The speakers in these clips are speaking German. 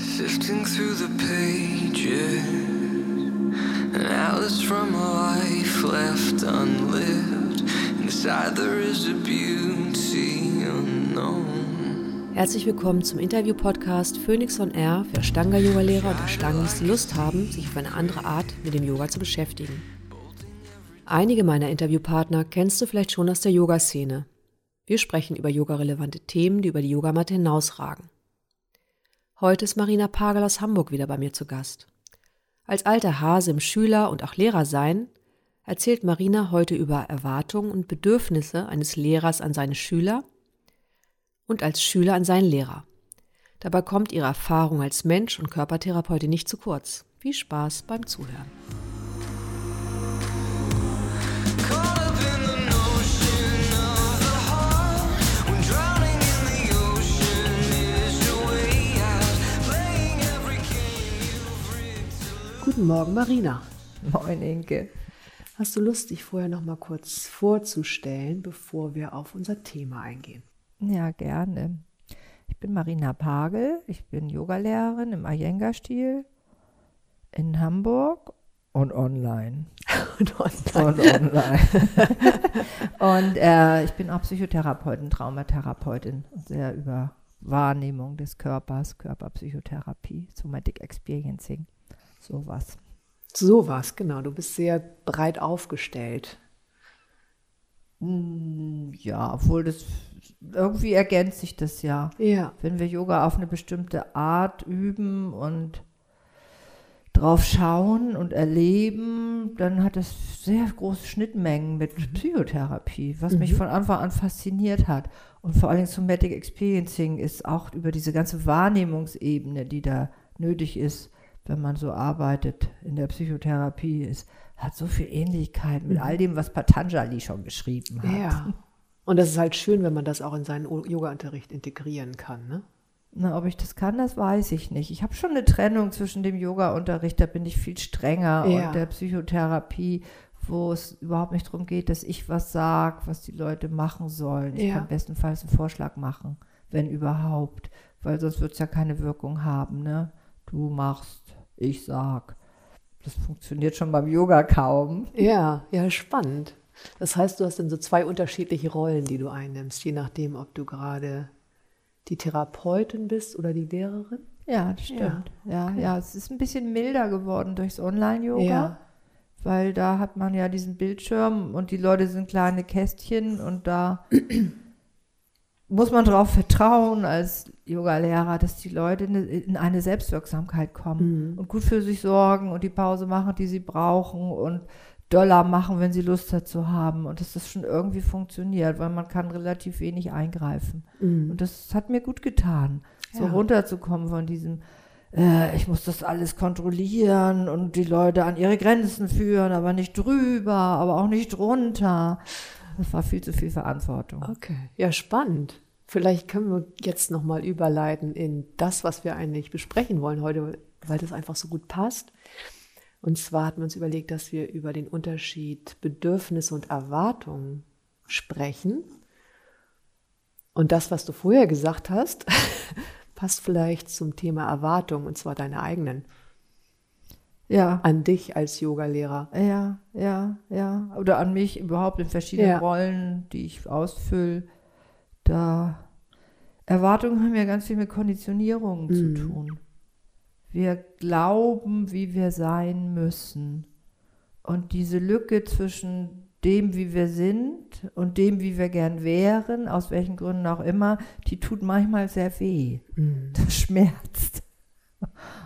Sifting through the pages, atlas from a life left unlived. Inside there is a beauty unknown. Herzlich willkommen zum Interview-Podcast Phoenix on Air für Ashtanga-Yoga-Lehrer und Ashtangis, die Lust haben, sich auf eine andere Art mit dem Yoga zu beschäftigen. Einige meiner Interviewpartner kennst du vielleicht schon aus der Yoga-Szene. Wir sprechen über yogarelevante Themen, die über die Yogamatte hinausragen. Heute ist Marina Pagel aus Hamburg wieder bei mir zu Gast. Als alter Hase im Schüler- und auch Lehrersein erzählt Marina heute über Erwartungen und Bedürfnisse eines Lehrers an seine Schüler und als Schüler an seinen Lehrer. Dabei kommt ihre Erfahrung als Mensch und Körpertherapeutin nicht zu kurz. Viel Spaß beim Zuhören. Guten Morgen, Marina. Moin Inke. Hast du Lust, dich vorher noch mal kurz vorzustellen, bevor wir auf unser Thema eingehen? Ja, gerne. Ich bin Marina Pagel. Ich bin Yogalehrerin im Iyengar-Stil in Hamburg und online. Und Und online. und äh, ich bin auch Psychotherapeutin, Traumatherapeutin sehr über Wahrnehmung des Körpers, Körperpsychotherapie, Somatic Experiencing, sowas. So was, genau. Du bist sehr breit aufgestellt. Mm, Ja, obwohl das irgendwie ergänzt sich das ja. Ja. wenn wir Yoga auf eine bestimmte Art üben und drauf schauen und erleben, dann hat das sehr große Schnittmengen mit Psychotherapie, was mich von Anfang an fasziniert hat. Und vor allem Somatic Experiencing ist auch über diese ganze Wahrnehmungsebene, die da nötig ist, wenn man so arbeitet in der Psychotherapie, ist, hat so viel Ähnlichkeit mit all dem, was Patanjali schon geschrieben hat. Ja. Und das ist halt schön, wenn man das auch in seinen Yoga-Unterricht integrieren kann, ne? Na, ob ich das kann, das weiß ich nicht. Ich habe schon eine Trennung zwischen dem Yoga-Unterricht, da bin ich viel strenger, Ja. und der Psychotherapie, wo es überhaupt nicht darum geht, dass ich was sage, was die Leute machen sollen. Ich Ja. kann bestenfalls einen Vorschlag machen, wenn überhaupt, weil sonst wird es ja keine Wirkung haben. Ne? Du machst, ich sag. Das funktioniert schon beim Yoga kaum. Ja, ja, spannend. Das heißt, du hast dann so zwei unterschiedliche Rollen, die du einnimmst, je nachdem, ob du gerade die Therapeutin bist oder die Lehrerin. Ja, das stimmt. Ja, ja, es ist ein bisschen milder geworden durchs Online-Yoga. weil da hat man ja diesen Bildschirm und die Leute sind kleine Kästchen und da muss man darauf vertrauen als Yoga-Lehrer, dass die Leute in eine- in eine Selbstwirksamkeit kommen und gut für sich sorgen und die Pause machen, die sie brauchen und Dollar machen, wenn sie Lust dazu haben und dass das schon irgendwie funktioniert, weil man kann relativ wenig eingreifen. Und das hat mir gut getan, so Ja. runterzukommen von diesem äh, ich muss das alles kontrollieren und die Leute an ihre Grenzen führen, aber nicht drüber, aber auch nicht drunter. Das war viel zu viel Verantwortung. Okay, ja, spannend. Vielleicht können wir jetzt nochmal überleiten in das, was wir eigentlich besprechen wollen heute, weil das einfach so gut passt. Und zwar hatten wir uns überlegt, dass wir über den Unterschied Bedürfnisse und Erwartungen sprechen. Und das, was du vorher gesagt hast, passt vielleicht zum Thema Erwartung, und zwar deine eigenen, Ja, an dich als Yogalehrer. ja, ja, ja. Oder an mich überhaupt in verschiedenen Ja. Rollen, die ich ausfülle. Da Erwartungen haben ja ganz viel mit Konditionierungen Mhm. zu tun. Wir glauben, wie wir sein müssen. Und diese Lücke zwischen dem, wie wir sind und dem, wie wir gern wären, aus welchen Gründen auch immer, die tut manchmal sehr weh. Das schmerzt.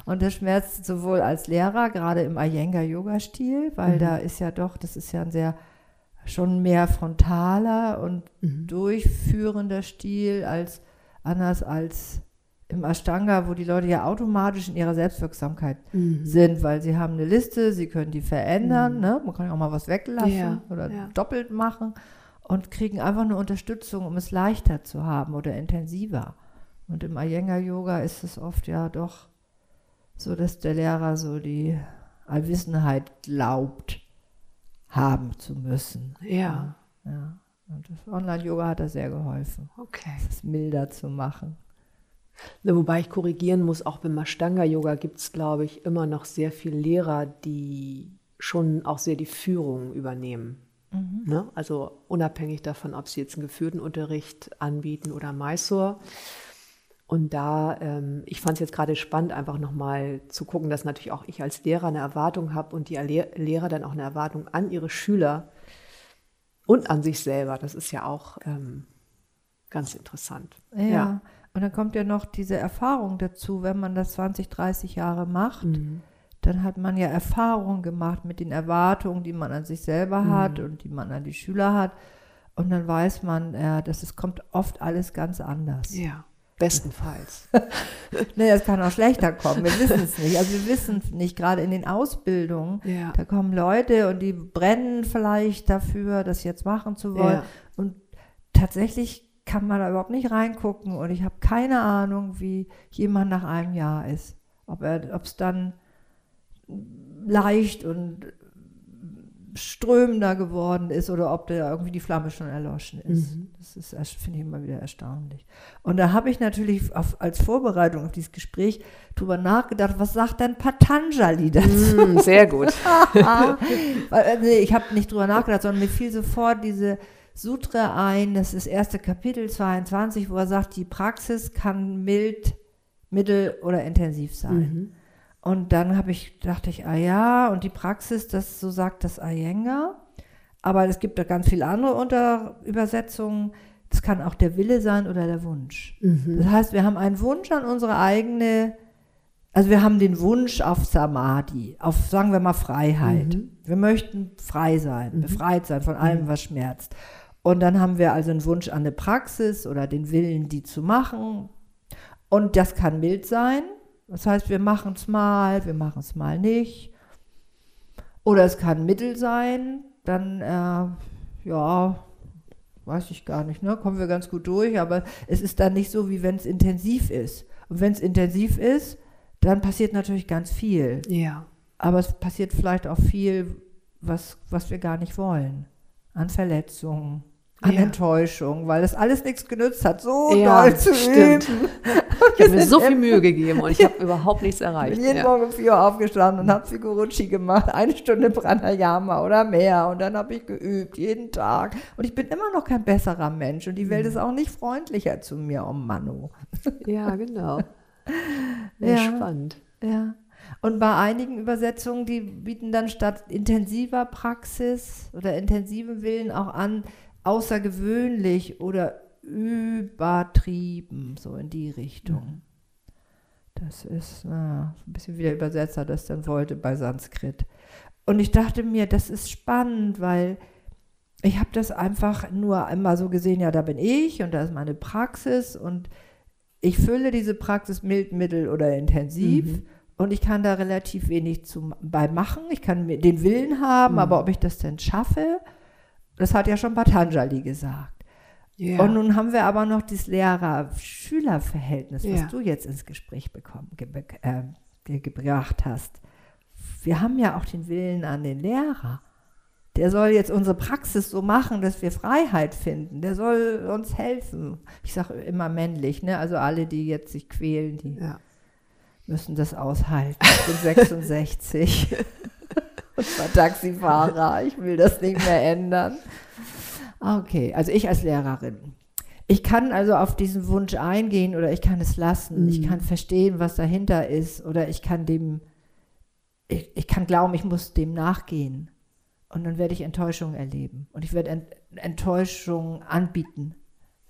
Und das schmerzt sowohl als Lehrer, gerade im Iyengar-Yoga-Stil, weil da ist ja doch, das ist ja ein sehr schon mehr frontaler und durchführender Stil als anders als im Ashtanga, wo die Leute ja automatisch in ihrer Selbstwirksamkeit sind, weil sie haben eine Liste, sie können die verändern, ne? man kann ja auch mal was weglassen Ja, oder ja. doppelt machen und kriegen einfach eine Unterstützung, um es leichter zu haben oder intensiver. Und im Iyengar-Yoga ist es oft ja doch so, dass der Lehrer so die Allwissenheit glaubt haben zu müssen. Ja, Ja. Und das Online-Yoga hat da sehr geholfen, okay. es milder zu machen. Ne, Wobei ich korrigieren muss, auch beim Ashtanga-Yoga gibt es, glaube ich, immer noch sehr viele Lehrer, die schon auch sehr die Führung übernehmen. Ne? Also unabhängig davon, ob sie jetzt einen geführten Unterricht anbieten oder Mysore. Und da, ähm, ich fand es jetzt gerade spannend, einfach nochmal zu gucken, dass natürlich auch ich als Lehrer eine Erwartung habe und die Lehr Lehrer dann auch eine Erwartung an ihre Schüler und an sich selber. Das ist ja auch ähm, ganz interessant. Ja. Und dann kommt ja noch diese Erfahrung dazu, wenn man das 20, 30 Jahre macht, Mhm. dann hat man ja Erfahrung gemacht mit den Erwartungen, die man an sich selber hat und die man an die Schüler hat. Und dann weiß man, ja, dass es kommt oft alles ganz anders. Ja, bestenfalls. Nee, es kann auch schlechter kommen. Wir wissen es nicht. Also wir wissen nicht, gerade in den Ausbildungen, Ja. da kommen Leute und die brennen vielleicht dafür, das jetzt machen zu wollen. Ja. Und tatsächlich kann man da überhaupt nicht reingucken und ich habe keine Ahnung, wie jemand nach einem Jahr ist. Ob es dann leicht und strömender geworden ist oder ob da irgendwie die Flamme schon erloschen ist. Das ist, finde ich immer wieder erstaunlich. Und da habe ich natürlich auf, als Vorbereitung auf dieses Gespräch drüber nachgedacht, was sagt denn Patanjali dazu? Mm, sehr gut. Nee, ich habe nicht drüber nachgedacht, sondern mir fiel sofort diese Sutra ein, das ist das erste Kapitel 22, wo er sagt, die Praxis kann mild, mittel oder intensiv sein. Und dann habe ich, dachte ich, ah ja, und die Praxis, das so sagt das Iyengar. Aber es gibt da ganz viele andere Unter Übersetzungen. Das kann auch der Wille sein oder der Wunsch. Das heißt, wir haben einen Wunsch an unsere eigene, also wir haben den Wunsch auf Samadhi, auf, sagen wir mal, Freiheit. Wir möchten frei sein, befreit sein von allem, was schmerzt. Und dann haben wir also einen Wunsch an eine Praxis oder den Willen, die zu machen. Und das kann mild sein. Das heißt, wir machen es mal, wir machen es mal nicht. Oder es kann mittel sein. Dann, äh, ja, weiß ich gar nicht, ne? Kommen wir ganz gut durch, aber es ist dann nicht so, wie wenn es intensiv ist. Und wenn es intensiv ist, dann passiert natürlich ganz viel. Ja. Aber es passiert vielleicht auch viel, was, was wir gar nicht wollen. An Verletzungen, an Ja. Enttäuschung, weil das alles nichts genützt hat, so Ja, doll zu stimmt. üben. Ich habe mir so viel Mühe gegeben und ich habe überhaupt nichts Ich erreicht. bin jeden Ja. Morgen um 4 Uhr aufgestanden und habe Figurucci gemacht, eine Stunde Pranayama oder mehr. Und dann habe ich geübt, jeden Tag. Und ich bin immer noch kein besserer Mensch. Und die Mhm. Welt ist auch nicht freundlicher zu mir, oh Manu. ja, genau. Ja. Spannend. Ja. Und bei einigen Übersetzungen, die bieten dann statt intensiver Praxis oder intensivem Willen auch an, außergewöhnlich oder übertrieben, so in die Richtung. Das ist na, ein bisschen wie der Übersetzer das dann wollte bei Sanskrit. Und ich dachte mir, das ist spannend, weil ich habe das einfach nur einmal so gesehen, ja, da bin ich und da ist meine Praxis und ich fülle diese Praxis mild, mittel oder intensiv und ich kann da relativ wenig zu, bei machen. Ich kann den Willen haben, aber ob ich das denn schaffe, das hat ja schon Patanjali gesagt. Ja. Und nun haben wir aber noch dieses Lehrer-Schüler-Verhältnis, was Ja. du jetzt ins Gespräch bekommen, ge äh, ge gebracht hast. Wir haben ja auch den Willen an den Lehrer. Der soll jetzt unsere Praxis so machen, dass wir Freiheit finden. Der soll uns helfen. Ich sage immer männlich, ne? Also alle, die jetzt sich quälen, die ja. müssen das aushalten. Ich bin 66 und war Taxifahrer. Ich will das nicht mehr ändern. Okay, also ich als Lehrerin. Ich kann also auf diesen Wunsch eingehen oder ich kann es lassen. Ich kann verstehen, was dahinter ist oder ich kann dem, ich, ich kann glauben, ich muss dem nachgehen. Und dann werde ich Enttäuschung erleben. Und ich werde Ent Enttäuschung anbieten.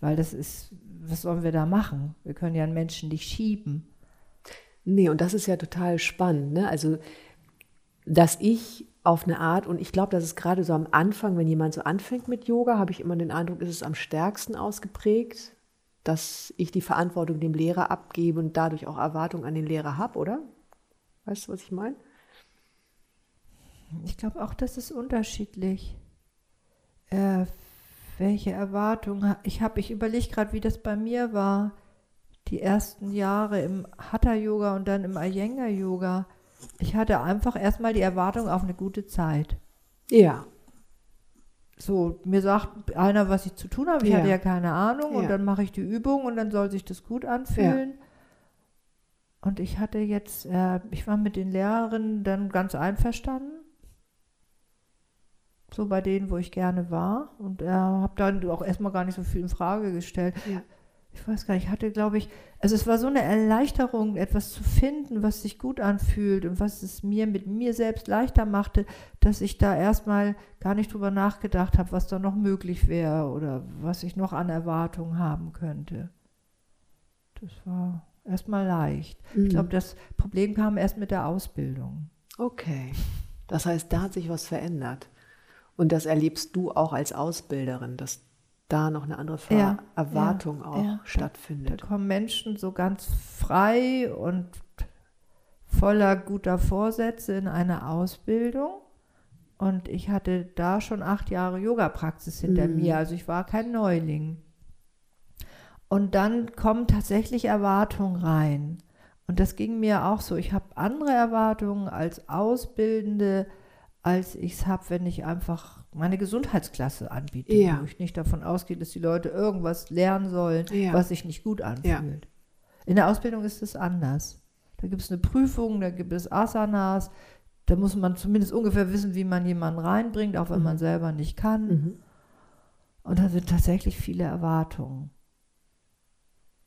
Weil das ist, was sollen wir da machen? Wir können ja einen Menschen nicht schieben. Nee, und das ist ja total spannend. Ne? Also, dass ich auf eine Art, und ich glaube, das ist gerade so am Anfang, wenn jemand so anfängt mit Yoga, habe ich immer den Eindruck, ist es am stärksten ausgeprägt, dass ich die Verantwortung dem Lehrer abgebe und dadurch auch Erwartungen an den Lehrer habe, oder? Weißt du, was ich meine? Ich glaube auch, das ist unterschiedlich. Äh, welche Erwartungen ich habe, ich überlege gerade, wie das bei mir war. Die ersten Jahre im Hatha-Yoga und dann im Iyengar-Yoga. Ich hatte einfach erstmal die Erwartung auf eine gute Zeit. Ja. So, mir sagt einer, was ich zu tun habe. Ich Ja. hatte ja keine Ahnung. Und Ja. dann mache ich die Übung und dann soll sich das gut anfühlen. Und ich hatte jetzt, äh, ich war mit den Lehrerinnen dann ganz einverstanden. So bei denen, wo ich gerne war. Und äh, habe dann auch erstmal gar nicht so viel in Frage gestellt. Ich weiß gar nicht, ich hatte, glaube ich, also es war so eine Erleichterung, etwas zu finden, was sich gut anfühlt und was es mir mit mir selbst leichter machte, dass ich da erstmal gar nicht drüber nachgedacht habe, was da noch möglich wäre oder was ich noch an Erwartungen haben könnte. Das war erstmal leicht. Mhm. Ich glaube, das Problem kam erst mit der Ausbildung. Okay. Das heißt, da hat sich was verändert. Und das erlebst du auch als Ausbilderin, dass da noch eine andere Ver Ja, Erwartung ja, auch ja. Da stattfindet. kommen Menschen so ganz frei und voller guter Vorsätze in eine Ausbildung. Und ich hatte da schon acht Jahre Yoga-Praxis hinter Mhm. mir, also ich war kein Neuling. Und dann kommen tatsächlich Erwartungen rein. Und das ging mir auch so. Ich habe andere Erwartungen als Ausbildende, als ich es habe, wenn ich einfach meine Gesundheitsklasse anbiete, Ja. wo ich nicht davon ausgehe, dass die Leute irgendwas lernen sollen, Ja. was sich nicht gut anfühlt. In der Ausbildung ist es anders. Da gibt es eine Prüfung, da gibt es Asanas, da muss man zumindest ungefähr wissen, wie man jemanden reinbringt, auch wenn man selber nicht kann. Mhm. Und da sind tatsächlich viele Erwartungen.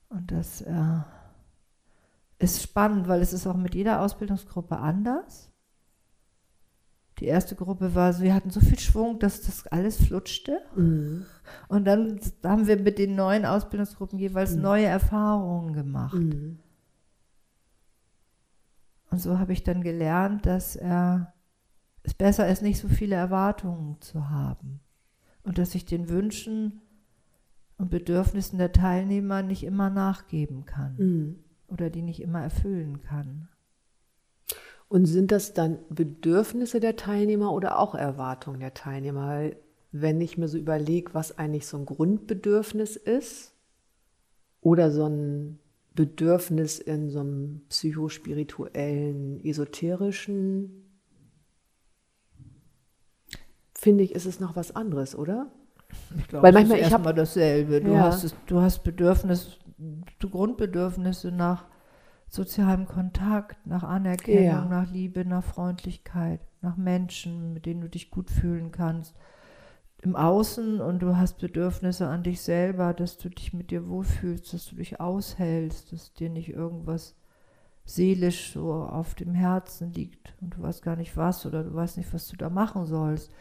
Und das äh, ist spannend, weil es ist auch mit jeder Ausbildungsgruppe anders. Die erste Gruppe war, so, wir hatten so viel Schwung, dass das alles flutschte. Mhm. Und dann haben wir mit den neuen Ausbildungsgruppen jeweils neue Erfahrungen gemacht. Mhm. Und so habe ich dann gelernt, dass äh, es besser ist, nicht so viele Erwartungen zu haben. Und dass ich den Wünschen und Bedürfnissen der Teilnehmer nicht immer nachgeben kann Mhm. oder die nicht immer erfüllen kann. Und sind das dann Bedürfnisse der Teilnehmer oder auch Erwartungen der Teilnehmer? Weil wenn ich mir so überlege, was eigentlich so ein Grundbedürfnis ist oder so ein Bedürfnis in so einem psychospirituellen, esoterischen, finde ich, ist es noch was anderes, oder? Ich glaube, Weil manchmal- ist ich hab- erstmal dasselbe. Du Ja. hast es, du hast Bedürfnis, Grundbedürfnisse nach sozialem Kontakt, nach Anerkennung, Ja. nach Liebe, nach Freundlichkeit, nach Menschen, mit denen du dich gut fühlen kannst. Im Außen und du hast Bedürfnisse an dich selber, dass du dich mit dir wohlfühlst, dass du dich aushältst, dass dir nicht irgendwas seelisch so auf dem Herzen liegt und du weißt gar nicht was oder du weißt nicht, was du da machen sollst.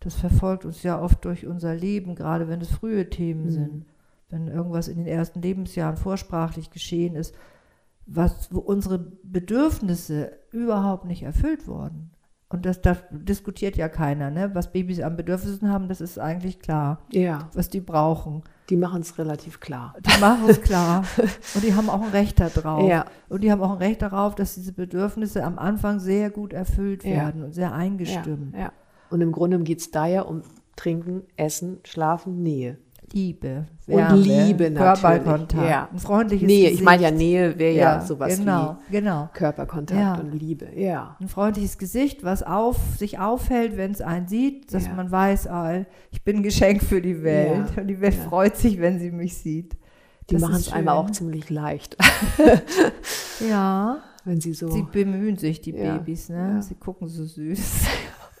Das verfolgt uns ja oft durch unser Leben, gerade wenn es frühe Themen Mhm. sind. Wenn irgendwas in den ersten Lebensjahren vorsprachlich geschehen ist, was, wo unsere Bedürfnisse überhaupt nicht erfüllt wurden. Und das, das diskutiert ja keiner, ne? Was Babys an Bedürfnissen haben, das ist eigentlich klar, Ja, was die brauchen. die machen es relativ klar. Die machen es klar. Und die haben auch ein Recht darauf. Ja. Und die haben auch ein Recht darauf, dass diese Bedürfnisse am Anfang sehr gut erfüllt Ja. werden und sehr eingestimmt. Ja, ja. Und im Grunde geht es da ja um Trinken, Essen, Schlafen, Nähe. Liebe, Und Wärme, Liebe natürlich, Körperkontakt, ja. ein freundliches Nähe, Gesicht. ich meine ja Nähe wäre ja, sowas genau, wie genau. Körperkontakt Ja. und Liebe. Ja. Ein freundliches Gesicht, was auf, sich aufhält, wenn es einen sieht, dass Ja. man weiß, ah, ich bin ein Geschenk für die Welt. Ja. Und die Welt Ja. freut sich, wenn sie mich sieht. Die machen es einmal auch ziemlich leicht, Ja, wenn sie so. sie bemühen sich, die Ja. Babys, ne? Ja. Sie gucken so süß.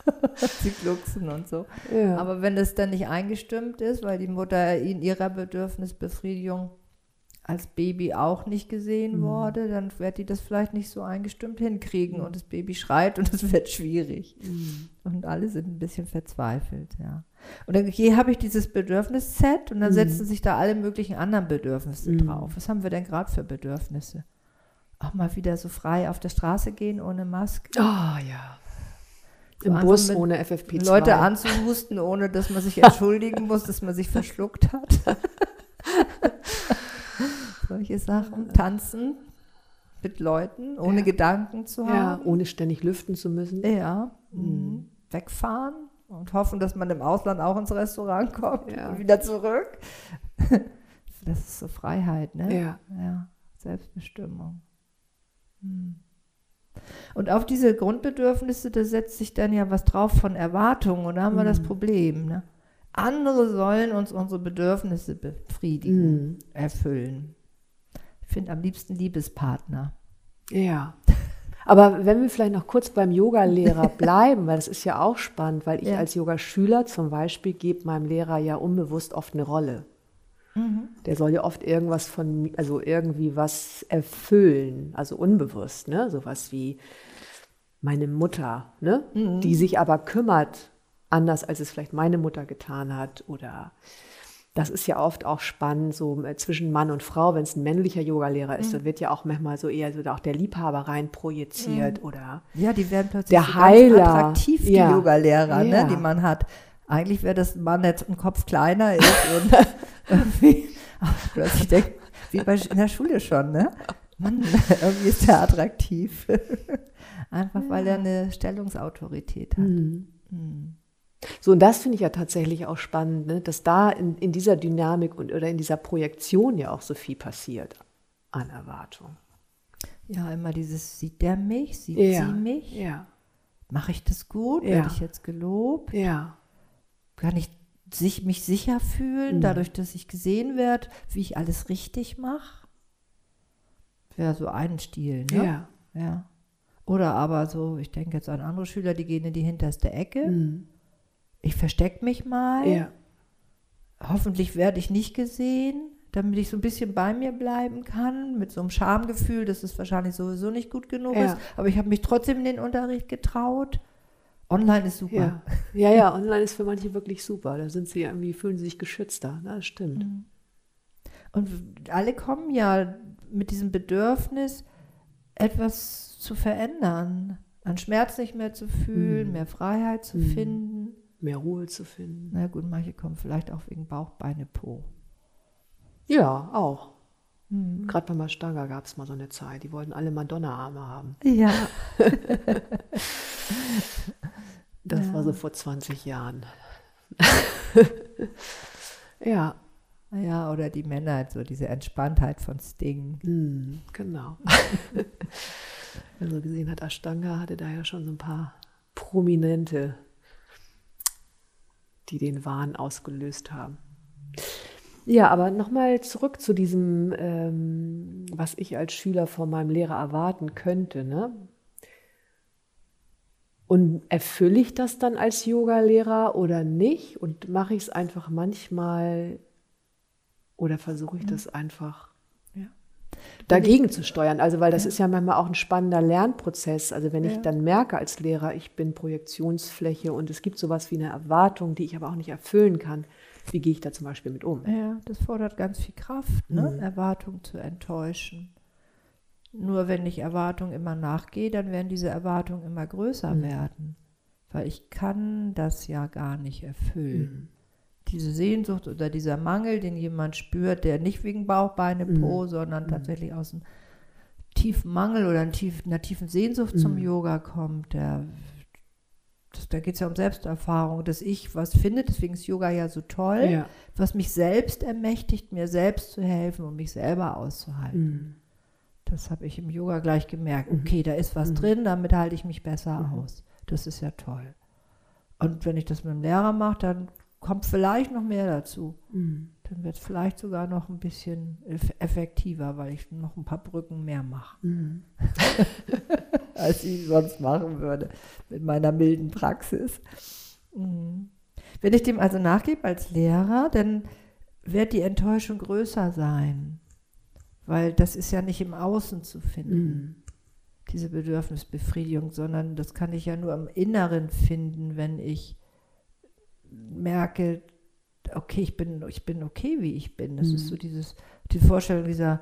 sie glucksen und so. ja. Aber wenn das dann nicht eingestimmt ist, weil die Mutter in ihrer Bedürfnisbefriedigung als Baby auch nicht gesehen Mhm. wurde, dann wird die das vielleicht nicht so eingestimmt hinkriegen und das Baby schreit und es wird schwierig. Mhm. Und alle sind ein bisschen verzweifelt, ja. Und dann hier habe ich dieses Bedürfnisset und dann Mhm. setzen sich da alle möglichen anderen Bedürfnisse Mhm. drauf. Was haben wir denn gerade für Bedürfnisse? Auch mal wieder so frei auf der Straße gehen ohne Maske. Oh ja. So Im Bus ohne FFP2. Leute anzuhusten, ohne dass man sich entschuldigen muss, dass man sich verschluckt hat. Solche Sachen. Tanzen mit Leuten, ohne Ja. Gedanken zu Ja, haben. ohne ständig lüften zu müssen. Ja. Mhm. Wegfahren und hoffen, dass man im Ausland auch ins Restaurant kommt Ja. und wieder zurück. Das ist so Freiheit, ne? Ja. Ja, Selbstbestimmung. Hm. Und auf diese Grundbedürfnisse, da setzt sich dann ja was drauf von Erwartungen und da haben wir das Mhm. Problem. Ne? Andere sollen uns unsere Bedürfnisse befriedigen, Mhm. erfüllen. Ich finde am liebsten Liebespartner. Ja. Aber wenn wir vielleicht noch kurz beim Yoga-Lehrer bleiben, weil das ist ja auch spannend, weil ich Ja. als Yogaschüler zum Beispiel gebe meinem Lehrer ja unbewusst oft eine Rolle. Der soll ja oft irgendwas von, also irgendwie was erfüllen, also unbewusst, ne? Sowas wie meine Mutter, ne? Die sich aber kümmert, anders als es vielleicht meine Mutter getan hat oder das ist ja oft auch spannend, so äh, zwischen Mann und Frau, wenn es ein männlicher Yogalehrer ist, dann wird ja auch manchmal so eher so auch der Liebhaber rein projiziert oder Ja, die werden plötzlich Der so Heiler. attraktiv, die Ja. Yoga-Lehrer, Ja. ne, die man hat. Eigentlich wäre das Mann, der ein Kopf kleiner ist und irgendwie plötzlich denkt, wie bei, in der Schule schon, ne? Mann, irgendwie ist er attraktiv. Einfach weil er eine Stellungsautorität hat. Mhm. So, und das finde ich ja tatsächlich auch spannend, ne? dass da in, in dieser Dynamik und oder in dieser Projektion ja auch so viel passiert an Erwartung. Ja, immer dieses, sieht der mich, sieht Ja. sie mich? Ja. Mache ich das gut? Ja. Werde ich jetzt gelobt? Ja. Kann ich sich, mich sicher fühlen, Mhm. dadurch, dass ich gesehen werde, wie ich alles richtig mache? Wäre so ein Stil, ne? Ja. Ja. Oder aber so, ich denke jetzt an andere Schüler, die gehen in die hinterste Ecke. Mhm. Ich verstecke mich mal. Ja. Hoffentlich werde ich nicht gesehen, damit ich so ein bisschen bei mir bleiben kann, mit so einem Schamgefühl, dass es wahrscheinlich sowieso nicht gut genug Ja. ist. Aber ich habe mich trotzdem in den Unterricht getraut. Online ist super. Ja. ja, ja, online ist für manche wirklich super. Da sind sie irgendwie, fühlen sie sich geschützter. Das stimmt. Mhm. Und alle kommen ja mit diesem Bedürfnis, etwas zu verändern, an Schmerz nicht mehr zu fühlen, Mhm. mehr Freiheit zu Mhm. finden. Mehr Ruhe zu finden. Na gut, manche kommen vielleicht auch wegen Bauch, Beine, Po. Ja, auch. Mhm. Gerade bei Mastanga gab es mal so eine Zeit. Die wollten alle Madonna-Arme haben. Ja. Das Ja. war so vor 20 Jahren. ja, Ja, oder die Männer, so diese Entspanntheit von Sting. hm, genau. Wer so gesehen hat, Ashtanga hatte da ja schon so ein paar Prominente, die den Wahn ausgelöst haben. Ja, aber nochmal zurück zu diesem, ähm, was ich als Schüler von meinem Lehrer erwarten könnte. Ne? Und erfülle ich das dann als Yogalehrer oder nicht? Und mache ich es einfach manchmal oder versuche ich das einfach Ja. dagegen zu steuern? Also, weil das ist ja manchmal auch ein spannender Lernprozess. Also, wenn ich Ja. dann merke als Lehrer, ich bin Projektionsfläche und es gibt sowas wie eine Erwartung, die ich aber auch nicht erfüllen kann, wie gehe ich da zum Beispiel mit um? Ja, das fordert ganz viel Kraft, ne? Mhm. Erwartungen zu enttäuschen. Nur wenn ich Erwartungen immer nachgehe, dann werden diese Erwartungen immer größer Mhm. werden. Weil ich kann das ja gar nicht erfüllen. Mhm. Diese Sehnsucht oder dieser Mangel, den jemand spürt, der nicht wegen Bauch, Beine, Mhm. Po, sondern tatsächlich aus einem tiefen Mangel oder einer tiefen Sehnsucht zum Mhm. Yoga kommt, der, das, da geht es ja um Selbsterfahrung, dass ich was finde, deswegen ist Yoga ja so toll Ja. was mich selbst ermächtigt, mir selbst zu helfen und mich selber auszuhalten. Mhm. Das habe ich im Yoga gleich gemerkt. Mhm. Okay, da ist was Mhm. drin, damit halte ich mich besser Mhm. aus. Das ist ja toll. Und wenn ich das mit dem Lehrer mache, dann kommt vielleicht noch mehr dazu. Mhm. Dann wird es vielleicht sogar noch ein bisschen eff- effektiver, weil ich noch ein paar Brücken mehr mache, Mhm. als ich sonst machen würde mit meiner milden Praxis. Mhm. Wenn ich dem also nachgebe als Lehrer, dann wird die Enttäuschung größer sein, weil das ist ja nicht im Außen zu finden, Mhm. diese Bedürfnisbefriedigung, sondern das kann ich ja nur im Inneren finden, wenn ich merke, okay, ich bin, ich bin okay, wie ich bin. Das Mhm. ist so dieses, die Vorstellung dieser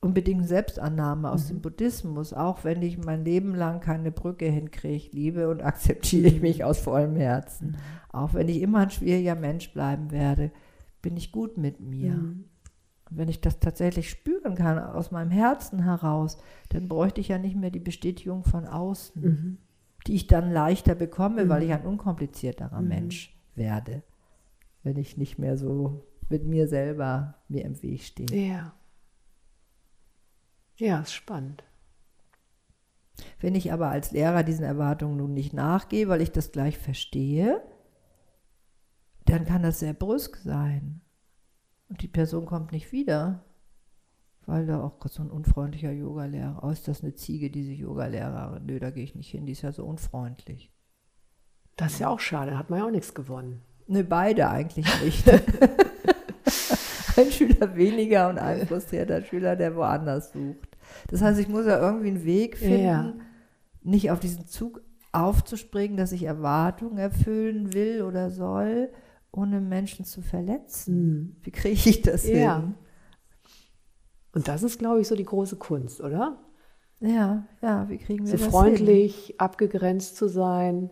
unbedingten Selbstannahme aus Mhm. dem Buddhismus, auch wenn ich mein Leben lang keine Brücke hinkriege, liebe und akzeptiere ich Mhm. mich aus vollem Herzen. Auch wenn ich immer ein schwieriger Mensch bleiben werde, bin ich gut mit mir. Mhm. Und wenn ich das tatsächlich spüren kann aus meinem Herzen heraus, dann bräuchte ich ja nicht mehr die Bestätigung von außen, Mhm. die ich dann leichter bekomme, weil Mhm. ich ein unkomplizierterer Mhm. Mensch werde, wenn ich nicht mehr so mit mir selber mir im Weg stehe. Ja. Ja, ist spannend. Wenn ich aber als Lehrer diesen Erwartungen nun nicht nachgehe, weil ich das gleich verstehe, dann kann das sehr brüsk sein. Und die Person kommt nicht wieder, weil da auch so ein unfreundlicher Yogalehrer, oh, ist das eine Ziege, diese Yogalehrerin? Nö, da gehe ich nicht hin, die ist ja so unfreundlich. Das ist ja auch schade, da hat man ja auch nichts gewonnen. Ne, beide eigentlich nicht. ein Schüler weniger und ein frustrierter Schüler, der woanders sucht. Das heißt, ich muss ja irgendwie einen Weg finden, Ja. nicht auf diesen Zug aufzuspringen, dass ich Erwartungen erfüllen will oder soll, ohne Menschen zu verletzen. Wie kriege ich das Ja. hin? Und das ist, glaube ich, so die große Kunst, oder? Ja, ja, wie kriegen wir So das freundlich, abgegrenzt zu sein.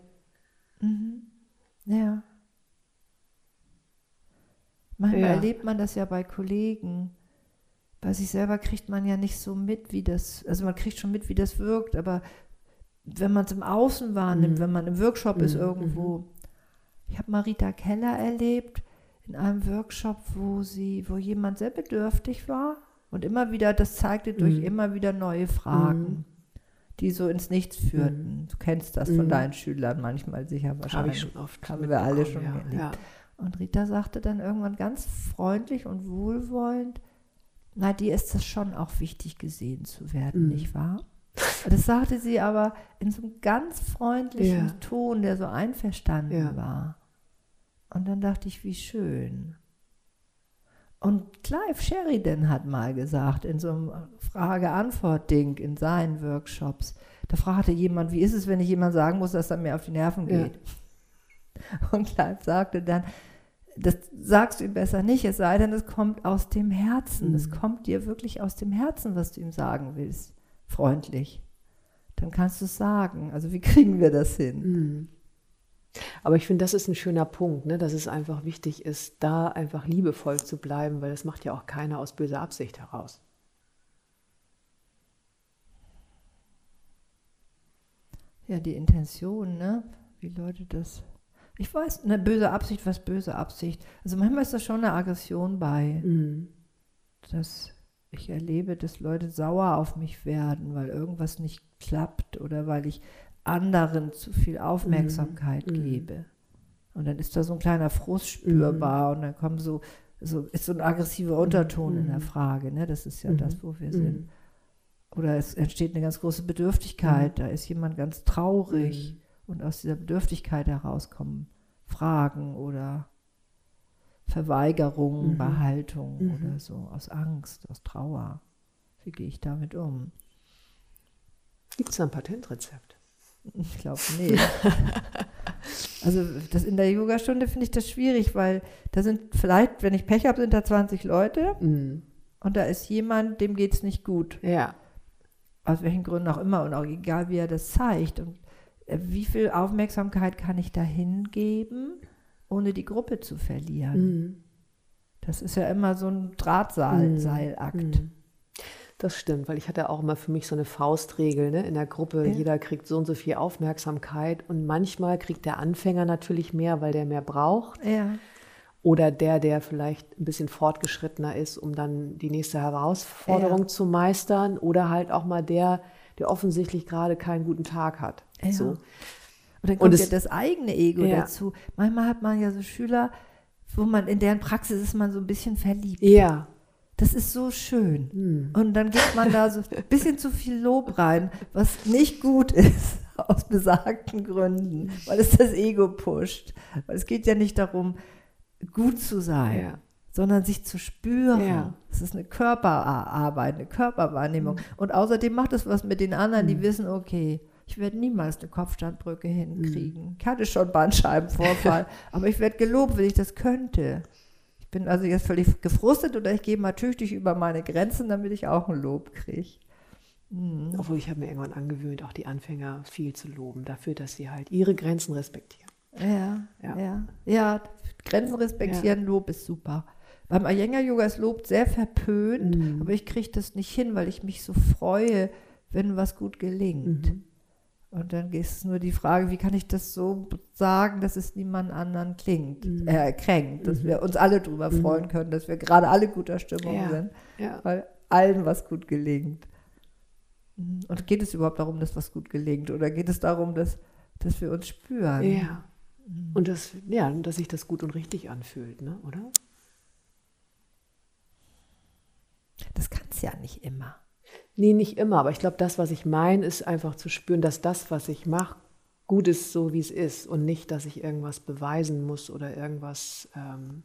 hin? Ja. Manchmal Ja. erlebt man das ja bei Kollegen. Bei sich selber kriegt man ja nicht so mit, wie das, also man kriegt schon mit, wie das wirkt, aber wenn man es im Außen wahrnimmt, wenn man im Workshop ist Mhm, irgendwo. Ich habe Marita Keller erlebt in einem Workshop, wo sie, wo jemand sehr bedürftig war und immer wieder, das zeigte durch Mhm. immer wieder neue Fragen, die so ins Nichts führten. Du kennst das von Mhm. deinen Schülern manchmal sicher Habe wahrscheinlich. ich schon oft. Haben wir alle schon ja. erlebt. Ja. Und Rita sagte dann irgendwann ganz freundlich und wohlwollend, na, dir ist das schon auch wichtig, gesehen zu werden, Mhm. nicht wahr? Das sagte sie aber in so einem ganz freundlichen Ja. Ton, der so einverstanden Ja. war. Und dann dachte ich, wie schön. Und Clive Sheridan hat mal gesagt, in so einem Frage-Antwort-Ding in seinen Workshops, da fragte jemand, wie ist es, wenn ich jemand sagen muss, dass er mir auf die Nerven Ja. geht? Und Clive sagte dann, das sagst du ihm besser nicht, es sei denn, es kommt aus dem Herzen. Es Mhm. kommt dir wirklich aus dem Herzen, was du ihm sagen willst. Freundlich. Dann kannst du es sagen. Also wie kriegen wir das hin? Mhm. Aber ich finde, das ist ein schöner Punkt, ne? dass es einfach wichtig ist, da einfach liebevoll zu bleiben, weil das macht ja auch keiner aus böser Absicht heraus. Ja, die Intention, ne? Wie Leute das. Ich weiß, eine böse Absicht, was böse Absicht. Also manchmal ist da schon eine Aggression bei, Mhm. dass ich erlebe, dass Leute sauer auf mich werden, weil irgendwas nicht klappt oder weil ich anderen zu viel Aufmerksamkeit Mhm. gebe. Und dann ist da so ein kleiner Frust spürbar und dann kommen so, so ist so ein aggressiver Unterton in der Frage, ne? Das ist ja Mhm. das, wo wir Mhm. sind. Oder es entsteht eine ganz große Bedürftigkeit, da ist jemand ganz traurig und aus dieser Bedürftigkeit heraus kommen Fragen oder Verweigerungen Mhm. bei Haltung Mhm. oder so, aus Angst, aus Trauer. Wie gehe ich damit um? Gibt es da ein Patentrezept? Ich glaube nicht. also das in der Yogastunde finde ich das schwierig, weil da sind vielleicht, wenn ich Pech habe, sind da 20 Leute Mhm. und da ist jemand, dem geht es nicht gut. Ja. aus welchen Gründen auch immer und auch egal, wie er das zeigt. Und wie viel Aufmerksamkeit kann ich da hingeben, ohne die Gruppe zu verlieren? Mhm. Das ist ja immer so ein Drahtseilakt. Mhm. Das stimmt, weil ich hatte auch immer für mich so eine Faustregel ne? in der Gruppe. Ja. Jeder kriegt so und so viel Aufmerksamkeit und manchmal kriegt der Anfänger natürlich mehr, weil der mehr braucht. Ja, Oder der, der vielleicht ein bisschen fortgeschrittener ist, um dann die nächste Herausforderung Ja. zu meistern. Oder halt auch mal der, der offensichtlich gerade keinen guten Tag hat. Ja. So. Und dann kommt es- ja das eigene Ego Ja. dazu. Manchmal hat man ja so Schüler, wo man in deren Praxis ist man so ein bisschen verliebt. Ja. Das ist so schön. Hm. Und dann gibt man da so ein bisschen zu viel Lob rein, was nicht gut ist, aus besagten Gründen, weil es das Ego pusht. Weil es geht ja nicht darum, gut zu sein, Ja. sondern sich zu spüren. Ja. Es ist eine Körperarbeit, eine Körperwahrnehmung. Mhm. Und außerdem macht es was mit den anderen, die wissen, okay, ich werde niemals eine Kopfstandbrücke Mhm. hinkriegen. Ich hatte schon Bandscheibenvorfall, aber ich werde gelobt, wenn ich das könnte. Ich bin also jetzt völlig gefrustet oder ich gehe mal tüchtig über meine Grenzen, damit ich auch ein Lob kriege. Mhm. Obwohl ich habe mir irgendwann angewöhnt, auch die Anfänger viel zu loben, dafür, dass sie halt ihre Grenzen respektieren. Ja, Ja. ja, ja. Grenzen respektieren, Lob ist super. Beim Iyengar-Yoga ist Lob sehr verpönt, Mhm. aber ich kriege das nicht hin, weil ich mich so freue, wenn was gut gelingt. Mhm. Und dann ist es nur die Frage, wie kann ich das so sagen, dass es niemand anderen klingt, Mhm. äh, kränkt, dass wir uns alle drüber freuen können, dass wir gerade alle guter Stimmung Ja. sind, Ja. weil allen was gut gelingt. Mhm. Und geht es überhaupt darum, dass was gut gelingt? Oder geht es darum, dass, dass wir uns spüren? Ja. Und das, ja, dass sich das gut und richtig anfühlt, ne? oder? Das kann ja nicht immer. Nee, nicht immer, aber ich glaube, das, was ich meine, ist einfach zu spüren, dass das, was ich mache, gut ist, so wie es ist und nicht, dass ich irgendwas beweisen muss oder irgendwas ähm,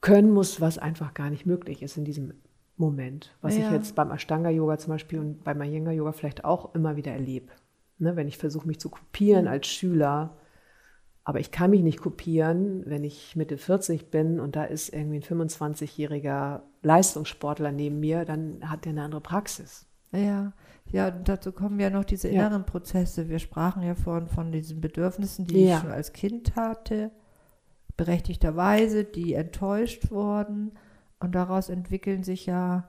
können muss, was einfach gar nicht möglich ist in diesem Moment. Was Ja. ich jetzt beim Ashtanga-Yoga zum Beispiel und beim Iyengar-Yoga vielleicht auch immer wieder erlebe. Ne, wenn ich versuche, mich zu kopieren als Schüler, aber ich kann mich nicht kopieren, wenn ich Mitte 40 bin und da ist irgendwie ein 25-jähriger Leistungssportler neben mir, dann hat der eine andere Praxis. Ja, ja, und dazu kommen ja noch diese Ja. inneren Prozesse. Wir sprachen ja vorhin von diesen Bedürfnissen, die Ja. ich schon als Kind hatte, berechtigterweise, die enttäuscht wurden. Und daraus entwickeln sich ja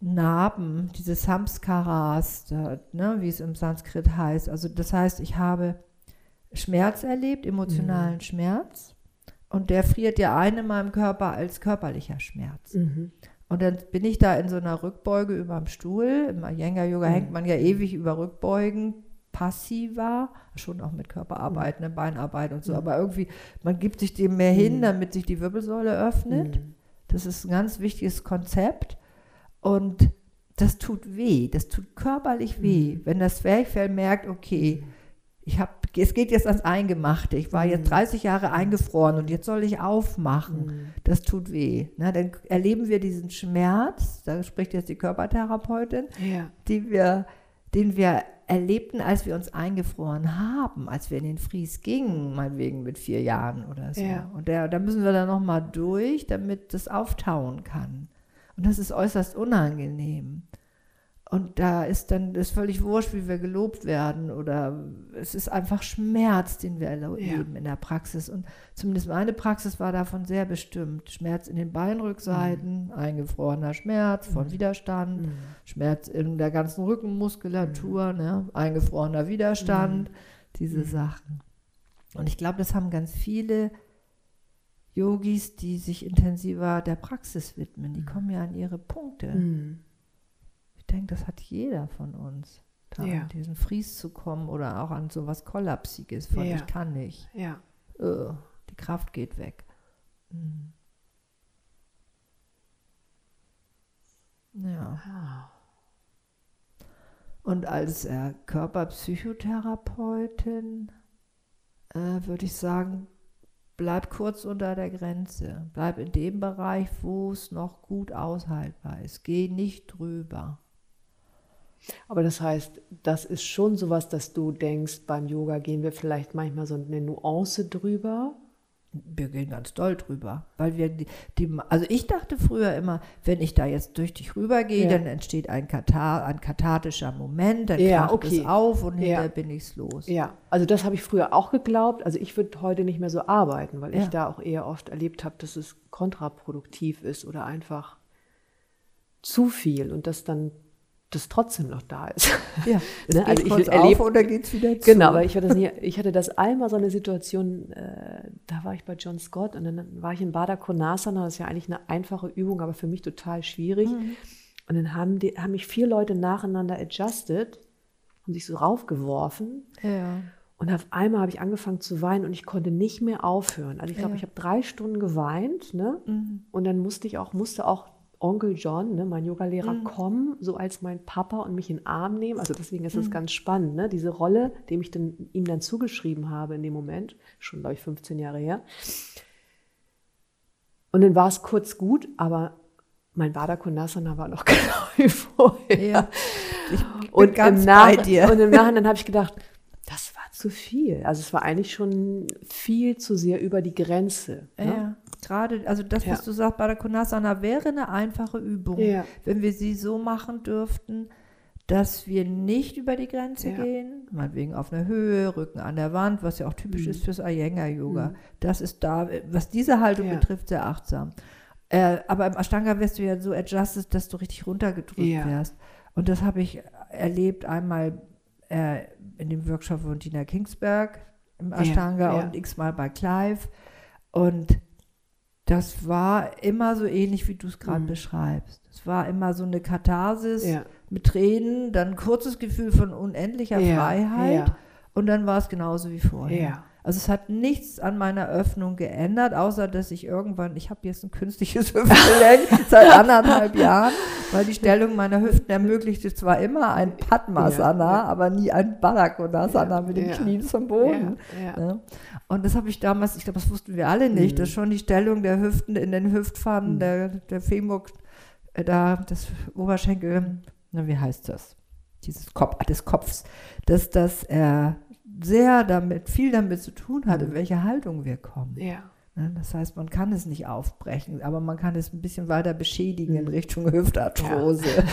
Narben, diese Samskaras, ne, wie es im Sanskrit heißt. Also das heißt, ich habe Schmerz erlebt, emotionalen Mhm. Schmerz. Und der friert ja ein in meinem Körper als körperlicher Schmerz. Und dann bin ich da in so einer Rückbeuge über dem Stuhl. Im Iyengar-Yoga Mhm. hängt man ja ewig über Rückbeugen, passiver, schon auch mit Körperarbeit, Mhm. ne, Beinarbeit und so. Aber irgendwie, man gibt sich dem mehr hin, damit sich die Wirbelsäule öffnet. Mhm. Das ist ein ganz wichtiges Konzept. Und das tut weh, das tut körperlich weh, Mhm. wenn das Zwerchfell merkt, okay, ich hab, es geht jetzt ans Eingemachte. Ich war Mhm. jetzt 30 Jahre eingefroren und jetzt soll ich aufmachen. Das tut weh. Na, dann erleben wir diesen Schmerz, da spricht jetzt die Körpertherapeutin, Ja. die wir, den wir erlebten, als wir uns eingefroren haben, als wir in den Fries gingen, meinetwegen mit vier Jahren oder so. Ja. Und der, da müssen wir dann nochmal durch, damit das auftauen kann. Und das ist äußerst unangenehm. Und da ist dann ist völlig wurscht, wie wir gelobt werden oder es ist einfach Schmerz, den wir erleben in der Praxis. Und zumindest meine Praxis war davon sehr bestimmt. Schmerz in den Beinrückseiten, eingefrorener Schmerz von Widerstand, Schmerz in der ganzen Rückenmuskulatur, ne? eingefrorener Widerstand, diese Sachen. Und ich glaube, das haben ganz viele Yogis, die sich intensiver der Praxis widmen. Die kommen ja an ihre Punkte. Ich denke, das hat jeder von uns, da Ja. an diesen Fries zu kommen oder auch an sowas Kollapsiges von Ja. ich kann nicht. Ja. Ugh, die Kraft geht weg. Mhm. Ja. Ah. Und als äh, Körperpsychotherapeutin äh, würde ich sagen, bleib kurz unter der Grenze. Bleib in dem Bereich, wo es noch gut aushaltbar ist. Geh nicht drüber. Aber das heißt, das ist schon sowas, dass du denkst, beim Yoga gehen wir vielleicht manchmal so eine Nuance drüber. Wir gehen ganz doll drüber, weil wir die, die also ich dachte früher immer, wenn ich da jetzt durch dich rübergehe, Ja. dann entsteht ein, Katar, ein kathartischer Moment, dann Ja, kracht okay. es auf und Ja. hinterher bin ich's los. Ja, also das habe ich früher auch geglaubt. Also ich würde heute nicht mehr so arbeiten, weil Ja. ich da auch eher oft erlebt habe, dass es kontraproduktiv ist oder einfach zu viel und dass dann das trotzdem noch da ist. Ja, es Ne, geht also ich kurz erleb- auf dann geht's wieder zu. Genau, aber ich hatte, das nie, ich hatte das einmal so eine Situation, äh, da war ich bei John Scott und dann war ich in Konasana, das ist ja eigentlich eine einfache Übung, aber für mich total schwierig. Mhm. Und dann haben, die, haben mich vier Leute nacheinander adjusted und sich so raufgeworfen. ja. Und auf einmal habe ich angefangen zu weinen und ich konnte nicht mehr aufhören. Also ich glaube, Ja. ich habe drei Stunden geweint, ne? Mhm. Und dann musste ich auch, musste auch Onkel John, ne, mein Yogalehrer, Mhm. kommen, so als mein Papa und mich in den Arm nehmen. Also deswegen ist Mhm. das ganz spannend, ne? Diese Rolle, dem ich dann, ihm dann zugeschrieben habe in dem Moment, schon glaube ich 15 Jahre her. Und dann war es kurz gut, aber mein Vada Konasana war noch genau wie vorher. Ja. Ich bin Und ganz im bei Nach- dir. Und im Nachhinein habe ich gedacht, zu viel. Also es war eigentlich schon viel zu sehr über die Grenze. Ja, Ne? ja. gerade, also das, Ja. was du sagst, Baddha Konasana wäre eine einfache Übung, Ja. wenn wir sie so machen dürften, dass wir nicht über die Grenze Ja. gehen, meinetwegen auf einer Höhe, Rücken an der Wand, was ja auch typisch Mhm. ist fürs Iyengar-Yoga. Das ist da, was diese Haltung Ja. betrifft, sehr achtsam. Äh, aber im Ashtanga wirst du ja so adjusted, dass du richtig runtergedrückt Ja. wirst. Und das habe ich erlebt einmal äh, in dem Workshop von Tina Kingsberg im Ashtanga ja. und x-mal bei Clive. Und das war immer so ähnlich, wie du es gerade Mhm. beschreibst. Es war immer so eine Katharsis Ja. mit Tränen, dann ein kurzes Gefühl von unendlicher Ja, Freiheit ja. und dann war es genauso wie vorher. Ja. Also es hat nichts an meiner Öffnung geändert, außer dass ich irgendwann, ich habe jetzt ein künstliches Hüftgelenk seit anderthalb Jahren, weil die Stellung meiner Hüften ermöglichte zwar immer ein Padmasana, Ja, ja. aber nie ein Balakonasana mit den Ja. Knien zum Boden. Ja, ja. Ne? Und das habe ich damals, ich glaube, das wussten wir alle nicht, dass schon die Stellung der Hüften in den Hüftpfannen, der, der Femur, äh, da, das Oberschenkel, na, wie heißt das? Dieses Kopf, des Kopfs, dass das äh, sehr damit, viel damit zu tun hat, in welche Haltung wir kommen. ja. Ne? Das heißt, man kann es nicht aufbrechen, aber man kann es ein bisschen weiter beschädigen in Richtung Hüftarthrose.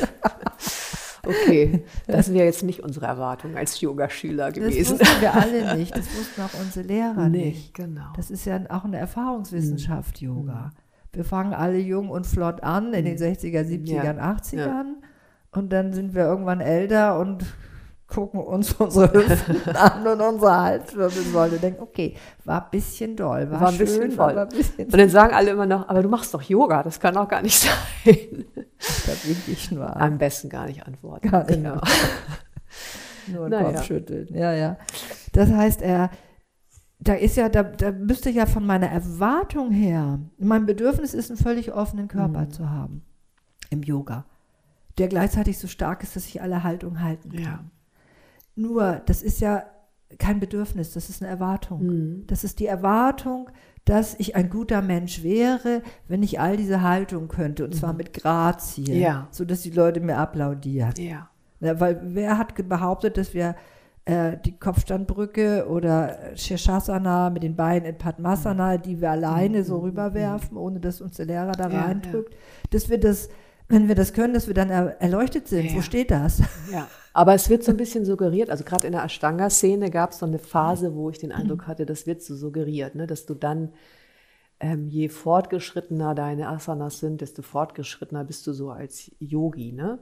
Okay, das wäre jetzt nicht unsere Erwartung als Yogaschüler Das gewesen. wussten wir alle nicht, das wussten auch unsere Lehrer nicht. genau. Das ist ja auch eine Erfahrungswissenschaft, Yoga. Wir fangen alle jung und flott an in den 60er, 70ern, 80ern. Und dann sind wir irgendwann älter und gucken uns unsere Hüften an und unsere Halswirbelsäule und denken, okay, war ein bisschen doll, war, War ein schön, bisschen voll. aber ein bisschen Und dann sagen alle immer noch, aber du machst doch Yoga, das kann doch gar nicht sein. da winke ich nur an. Am besten gar nicht antworten. Gar nicht genau. Nur den Naja. Kopf schütteln. Ja, ja. Das heißt, er, da ist ja, da, da müsste ja von meiner Erwartung her, mein Bedürfnis ist, einen völlig offenen Körper Mhm. zu haben im Yoga, der gleichzeitig so stark ist, dass ich alle Haltung halten kann. Ja. Nur, das ist ja kein Bedürfnis, das ist eine Erwartung. Mhm. Das ist die Erwartung, dass ich ein guter Mensch wäre, wenn ich all diese Haltung könnte, und zwar mit Grazie, Mhm. Ja. sodass die Leute mir applaudieren. Ja. Ja, weil wer hat behauptet, dass wir äh, die Kopfstandbrücke oder Shirshasana mit den Beinen in Padmasana, die wir alleine so rüberwerfen, ohne dass uns der Lehrer da Mhm. Ja, reindrückt, dass wir das, wenn wir das können, dass wir dann er erleuchtet sind. Wo steht das? Ja, aber es wird so ein bisschen suggeriert, also gerade in der Ashtanga-Szene gab es so eine Phase, wo ich den Eindruck hatte, das wird so suggeriert, ne, dass du dann, ähm, je fortgeschrittener deine Asanas sind, desto fortgeschrittener bist du so als Yogi. Ne?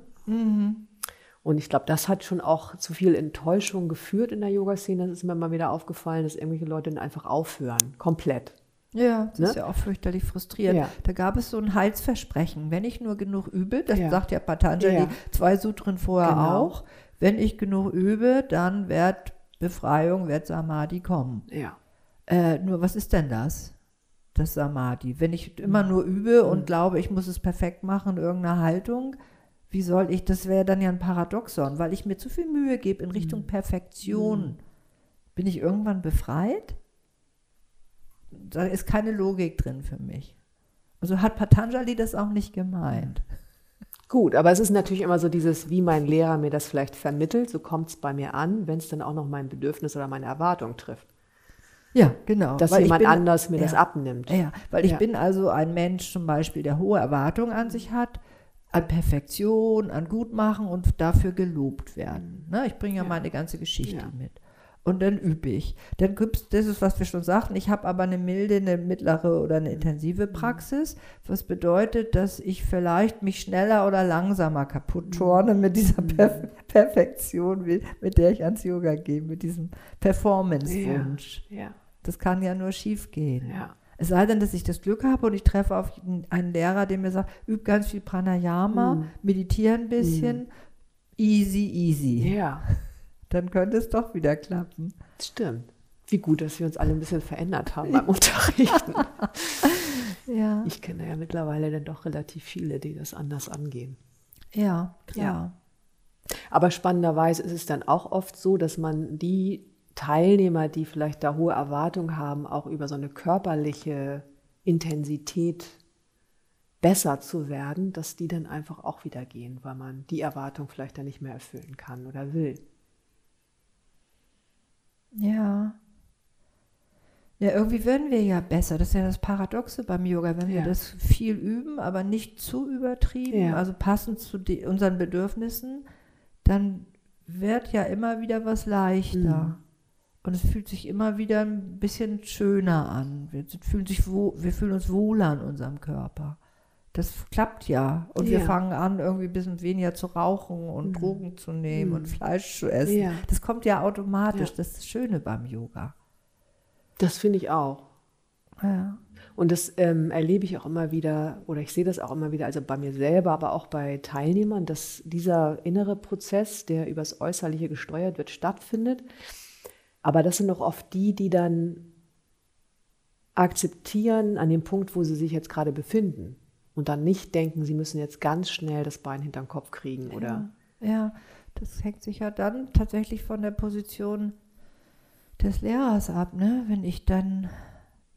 Und ich glaube, das hat schon auch zu viel Enttäuschung geführt in der Yoga-Szene. Das ist mir mal wieder aufgefallen, dass irgendwelche Leute dann einfach aufhören, komplett. Ja, das Ne? ist ja auch fürchterlich frustrierend. Ja. Da gab es so ein Heilsversprechen. Wenn ich nur genug übe, das Ja. sagt ja Patanjali Ja. zwei Sutren vorher Genau. auch, wenn ich genug übe, dann wird Befreiung, wird Samadhi kommen. Ja. Äh, nur was ist denn das? Das Samadhi. Wenn ich immer nur übe und glaube, ich muss es perfekt machen in irgendeiner Haltung, wie soll ich, das wäre dann ja ein Paradoxon, weil ich mir zu viel Mühe gebe in Richtung Perfektion. Bin ich irgendwann befreit? Da ist keine Logik drin für mich. Also hat Patanjali das auch nicht gemeint. Gut, aber es ist natürlich immer so dieses, wie mein Lehrer mir das vielleicht vermittelt, so kommt es bei mir an, wenn es dann auch noch mein Bedürfnis oder meine Erwartung trifft. Ja, genau. Dass Weil jemand bin- anders mir das ja. abnimmt. Ja, weil ich Ja. bin also ein Mensch zum Beispiel, der hohe Erwartungen an sich hat, an Perfektion, an Gutmachen und dafür gelobt werden. Ne? Ich bringe ja, meine ganze Geschichte Ja. mit. Und dann übe ich. Dann gibt's, das ist, was wir schon sagten, ich habe aber eine milde, eine mittlere oder eine intensive Praxis, was bedeutet, dass ich vielleicht mich schneller oder langsamer kaputt torne mit dieser Perf Perfektion, mit, mit der ich ans Yoga gehe, mit diesem Performance-Wunsch. Ja, Das kann ja nur schief gehen. ja. Es sei denn, dass ich das Glück habe und ich treffe auf einen- Lehrer, der mir sagt, üb ganz viel Pranayama, Mhm. meditiere ein bisschen, easy, easy. Ja, Dann könnte es doch wieder klappen. stimmt. Wie gut, dass wir uns alle ein bisschen verändert haben beim Unterrichten. Ja, Ich kenne ja mittlerweile dann doch relativ viele, die das anders angehen. ja, klar. Aber spannenderweise ist es dann auch oft so, dass man die Teilnehmer, die vielleicht da hohe Erwartungen haben, auch über so eine körperliche Intensität besser zu werden, dass die dann einfach auch wieder gehen, weil man die Erwartung vielleicht dann nicht mehr erfüllen kann oder will. Ja. Ja, irgendwie werden wir ja besser. Das ist ja das Paradoxe beim Yoga, wenn wir Ja. das viel üben, aber nicht zu übertrieben, Ja. also passend zu unseren Bedürfnissen, dann wird ja immer wieder was leichter. Mhm. Und es fühlt sich immer wieder ein bisschen schöner an. Wir fühlen, sich wir fühlen uns wohler in unserem Körper. Das klappt ja. Und wir Ja. fangen an, irgendwie ein bisschen weniger zu rauchen und Drogen zu nehmen und Fleisch zu essen. Mhm. Ja. Das kommt ja automatisch. Ja. Das ist das Schöne beim Yoga. Das finde ich auch. Ja. Und das ähm, erlebe ich auch immer wieder, oder ich sehe das auch immer wieder, also bei mir selber, aber auch bei Teilnehmern, dass dieser innere Prozess, der übers Äußerliche gesteuert wird, stattfindet. Aber das sind doch oft die, die dann akzeptieren an dem Punkt, wo sie sich jetzt gerade befinden und dann nicht denken, sie müssen jetzt ganz schnell das Bein hinterm Kopf kriegen oder Ja, ja, das hängt sich ja dann tatsächlich von der Position des Lehrers ab, ne? Wenn ich dann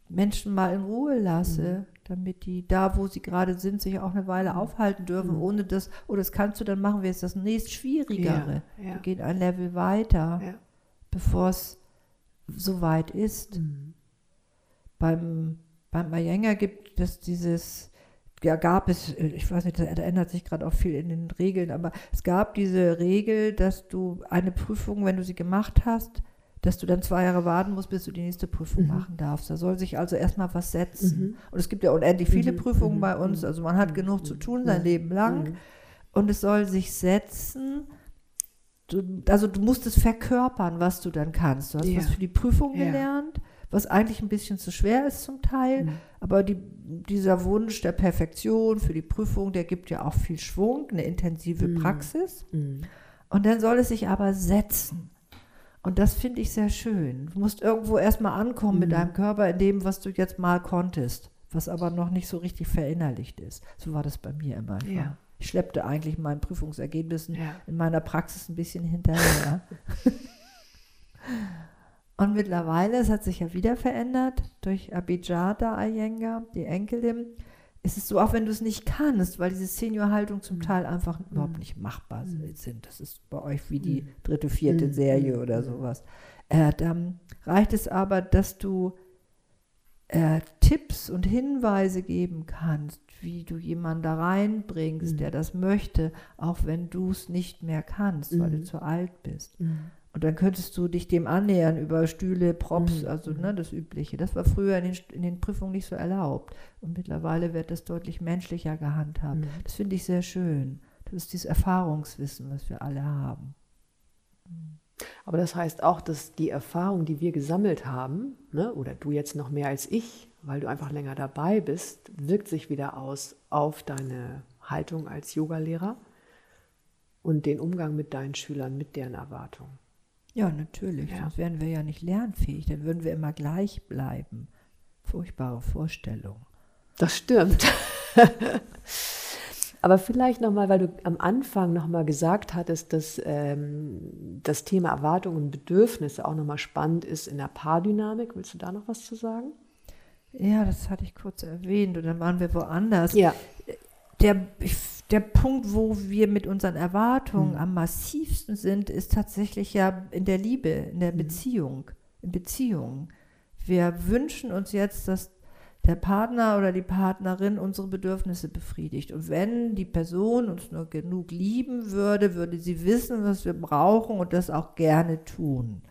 Menschen mal in Ruhe lasse, damit die da, wo sie gerade sind, sich auch eine Weile aufhalten dürfen, ohne das, oh, das kannst du, dann machen wir jetzt das nächst Schwierigere. Ja, ja. Wir gehen ein Level weiter, ja. bevor es so weit ist. Beim, beim Mayenga gibt es dieses, ja, gab es, äh, ich weiß nicht, da ändert sich gerade auch viel in den Regeln, aber es gab diese Regel, dass du eine Prüfung, wenn du sie gemacht hast, dass du dann zwei Jahre warten musst, bis du die nächste Prüfung machen darfst. Da soll sich also erstmal was setzen. Und es gibt ja unendlich viele Prüfungen bei uns, also man hat genug zu tun sein Leben lang. Und es soll sich setzen. Du, also du musst es verkörpern, was du dann kannst. Du hast Ja. was für die Prüfung Ja. gelernt, was eigentlich ein bisschen zu schwer ist zum Teil. Aber die, dieser Wunsch der Perfektion für die Prüfung, der gibt ja auch viel Schwung, eine intensive Praxis. Und dann soll es sich aber setzen. Und das finde ich sehr schön. Du musst irgendwo erstmal ankommen mit deinem Körper in dem, was du jetzt mal konntest, was aber noch nicht so richtig verinnerlicht ist. So war das bei mir immer. Ja. Ich schleppte eigentlich meinen Prüfungsergebnissen Ja. in meiner Praxis ein bisschen hinterher. Und mittlerweile, es hat sich ja wieder verändert, durch Abijada Iyengar, die Enkelin, ist es so, auch wenn du es nicht kannst, weil diese Senior-Haltung zum Teil einfach überhaupt nicht machbar sind. Das ist bei euch wie die dritte, vierte Serie oder sowas. Äh, dann reicht es aber, dass du äh, Tipps und Hinweise geben kannst, wie du jemanden da reinbringst, der das möchte, auch wenn du es nicht mehr kannst, weil du zu alt bist. Und dann könntest du dich dem annähern über Stühle, Props, also ne, das Übliche. Das war früher in den, in den Prüfungen nicht so erlaubt. Und mittlerweile wird das deutlich menschlicher gehandhabt. Das finde ich sehr schön. Das ist dieses Erfahrungswissen, was wir alle haben. Aber das heißt auch, dass die Erfahrung, die wir gesammelt haben, ne, oder du jetzt noch mehr als ich, weil du einfach länger dabei bist, wirkt sich wieder aus auf deine Haltung als Yogalehrer und den Umgang mit deinen Schülern, mit deren Erwartungen. Ja, natürlich. Ja. Sonst wären wir ja nicht lernfähig. Dann würden wir immer gleich bleiben. Furchtbare Vorstellung. Das stimmt. Aber vielleicht nochmal, weil du am Anfang nochmal gesagt hattest, dass ähm, das Thema Erwartungen und Bedürfnisse auch nochmal spannend ist in der Paardynamik. Willst du da noch was zu sagen? Ja, das hatte ich kurz erwähnt und dann waren wir woanders. Ja. Der, der Punkt, wo wir mit unseren Erwartungen am massivsten sind, ist tatsächlich ja in der Liebe, in der Beziehung, in Beziehungen. Wir wünschen uns jetzt, dass der Partner oder die Partnerin unsere Bedürfnisse befriedigt. Und wenn die Person uns nur genug lieben würde, würde sie wissen, was wir brauchen und das auch gerne tun.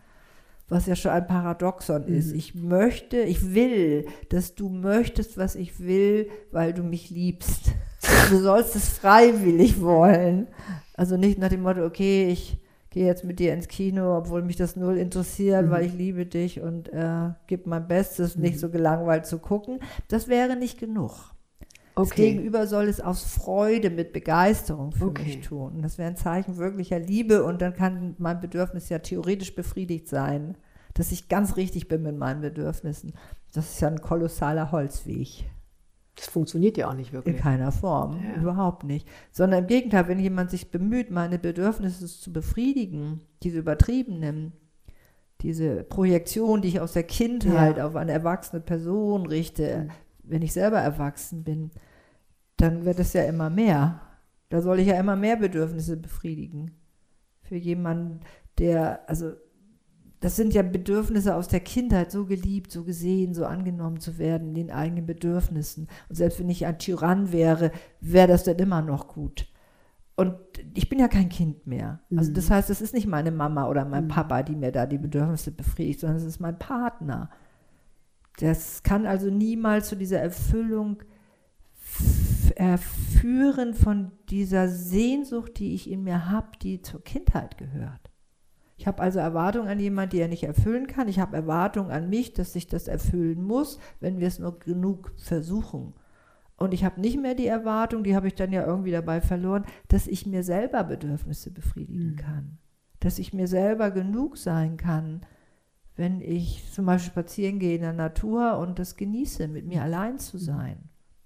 Was ja schon ein Paradoxon ist. Ich möchte, ich will, dass du möchtest, was ich will, weil du mich liebst. Du sollst es freiwillig wollen. Also nicht nach dem Motto, okay, ich gehe jetzt mit dir ins Kino, obwohl mich das null interessiert, weil ich liebe dich und äh, gebe mein Bestes, nicht so gelangweilt zu gucken. Das wäre nicht genug. Das Okay. Gegenüber soll es aus Freude, mit Begeisterung für Okay. mich tun. Und das wäre ein Zeichen wirklicher Liebe und dann kann mein Bedürfnis ja theoretisch befriedigt sein, dass ich ganz richtig bin mit meinen Bedürfnissen. Das ist ja ein kolossaler Holzweg. Das funktioniert ja auch nicht In wirklich. keiner Form, Ja. überhaupt nicht. Sondern im Gegenteil, wenn jemand sich bemüht, meine Bedürfnisse zu befriedigen, diese übertriebenen, diese Projektion, die ich aus der Kindheit Ja. auf eine erwachsene Person richte, wenn ich selber erwachsen bin, dann wird es ja immer mehr. Da soll ich ja immer mehr Bedürfnisse befriedigen. Für jemanden, der, also das sind ja Bedürfnisse aus der Kindheit, so geliebt, so gesehen, so angenommen zu werden in den eigenen Bedürfnissen. Und selbst wenn ich ein Tyrann wäre, wäre das dann immer noch gut. Und ich bin ja kein Kind mehr. Also das heißt, es ist nicht meine Mama oder mein Papa, die mir da die Bedürfnisse befriedigt, sondern es ist mein Partner. Das kann also niemals zu dieser Erfüllung f- äh, führen von dieser Sehnsucht, die ich in mir habe, die zur Kindheit gehört. Ich habe also Erwartungen an jemanden, die er nicht erfüllen kann. Ich habe Erwartungen an mich, dass ich das erfüllen muss, wenn wir es nur genug versuchen. Und ich habe nicht mehr die Erwartung, die habe ich dann ja irgendwie dabei verloren, dass ich mir selber Bedürfnisse befriedigen kann. Dass ich mir selber genug sein kann, wenn ich zum Beispiel spazieren gehe in der Natur und das genieße, mit mir allein zu sein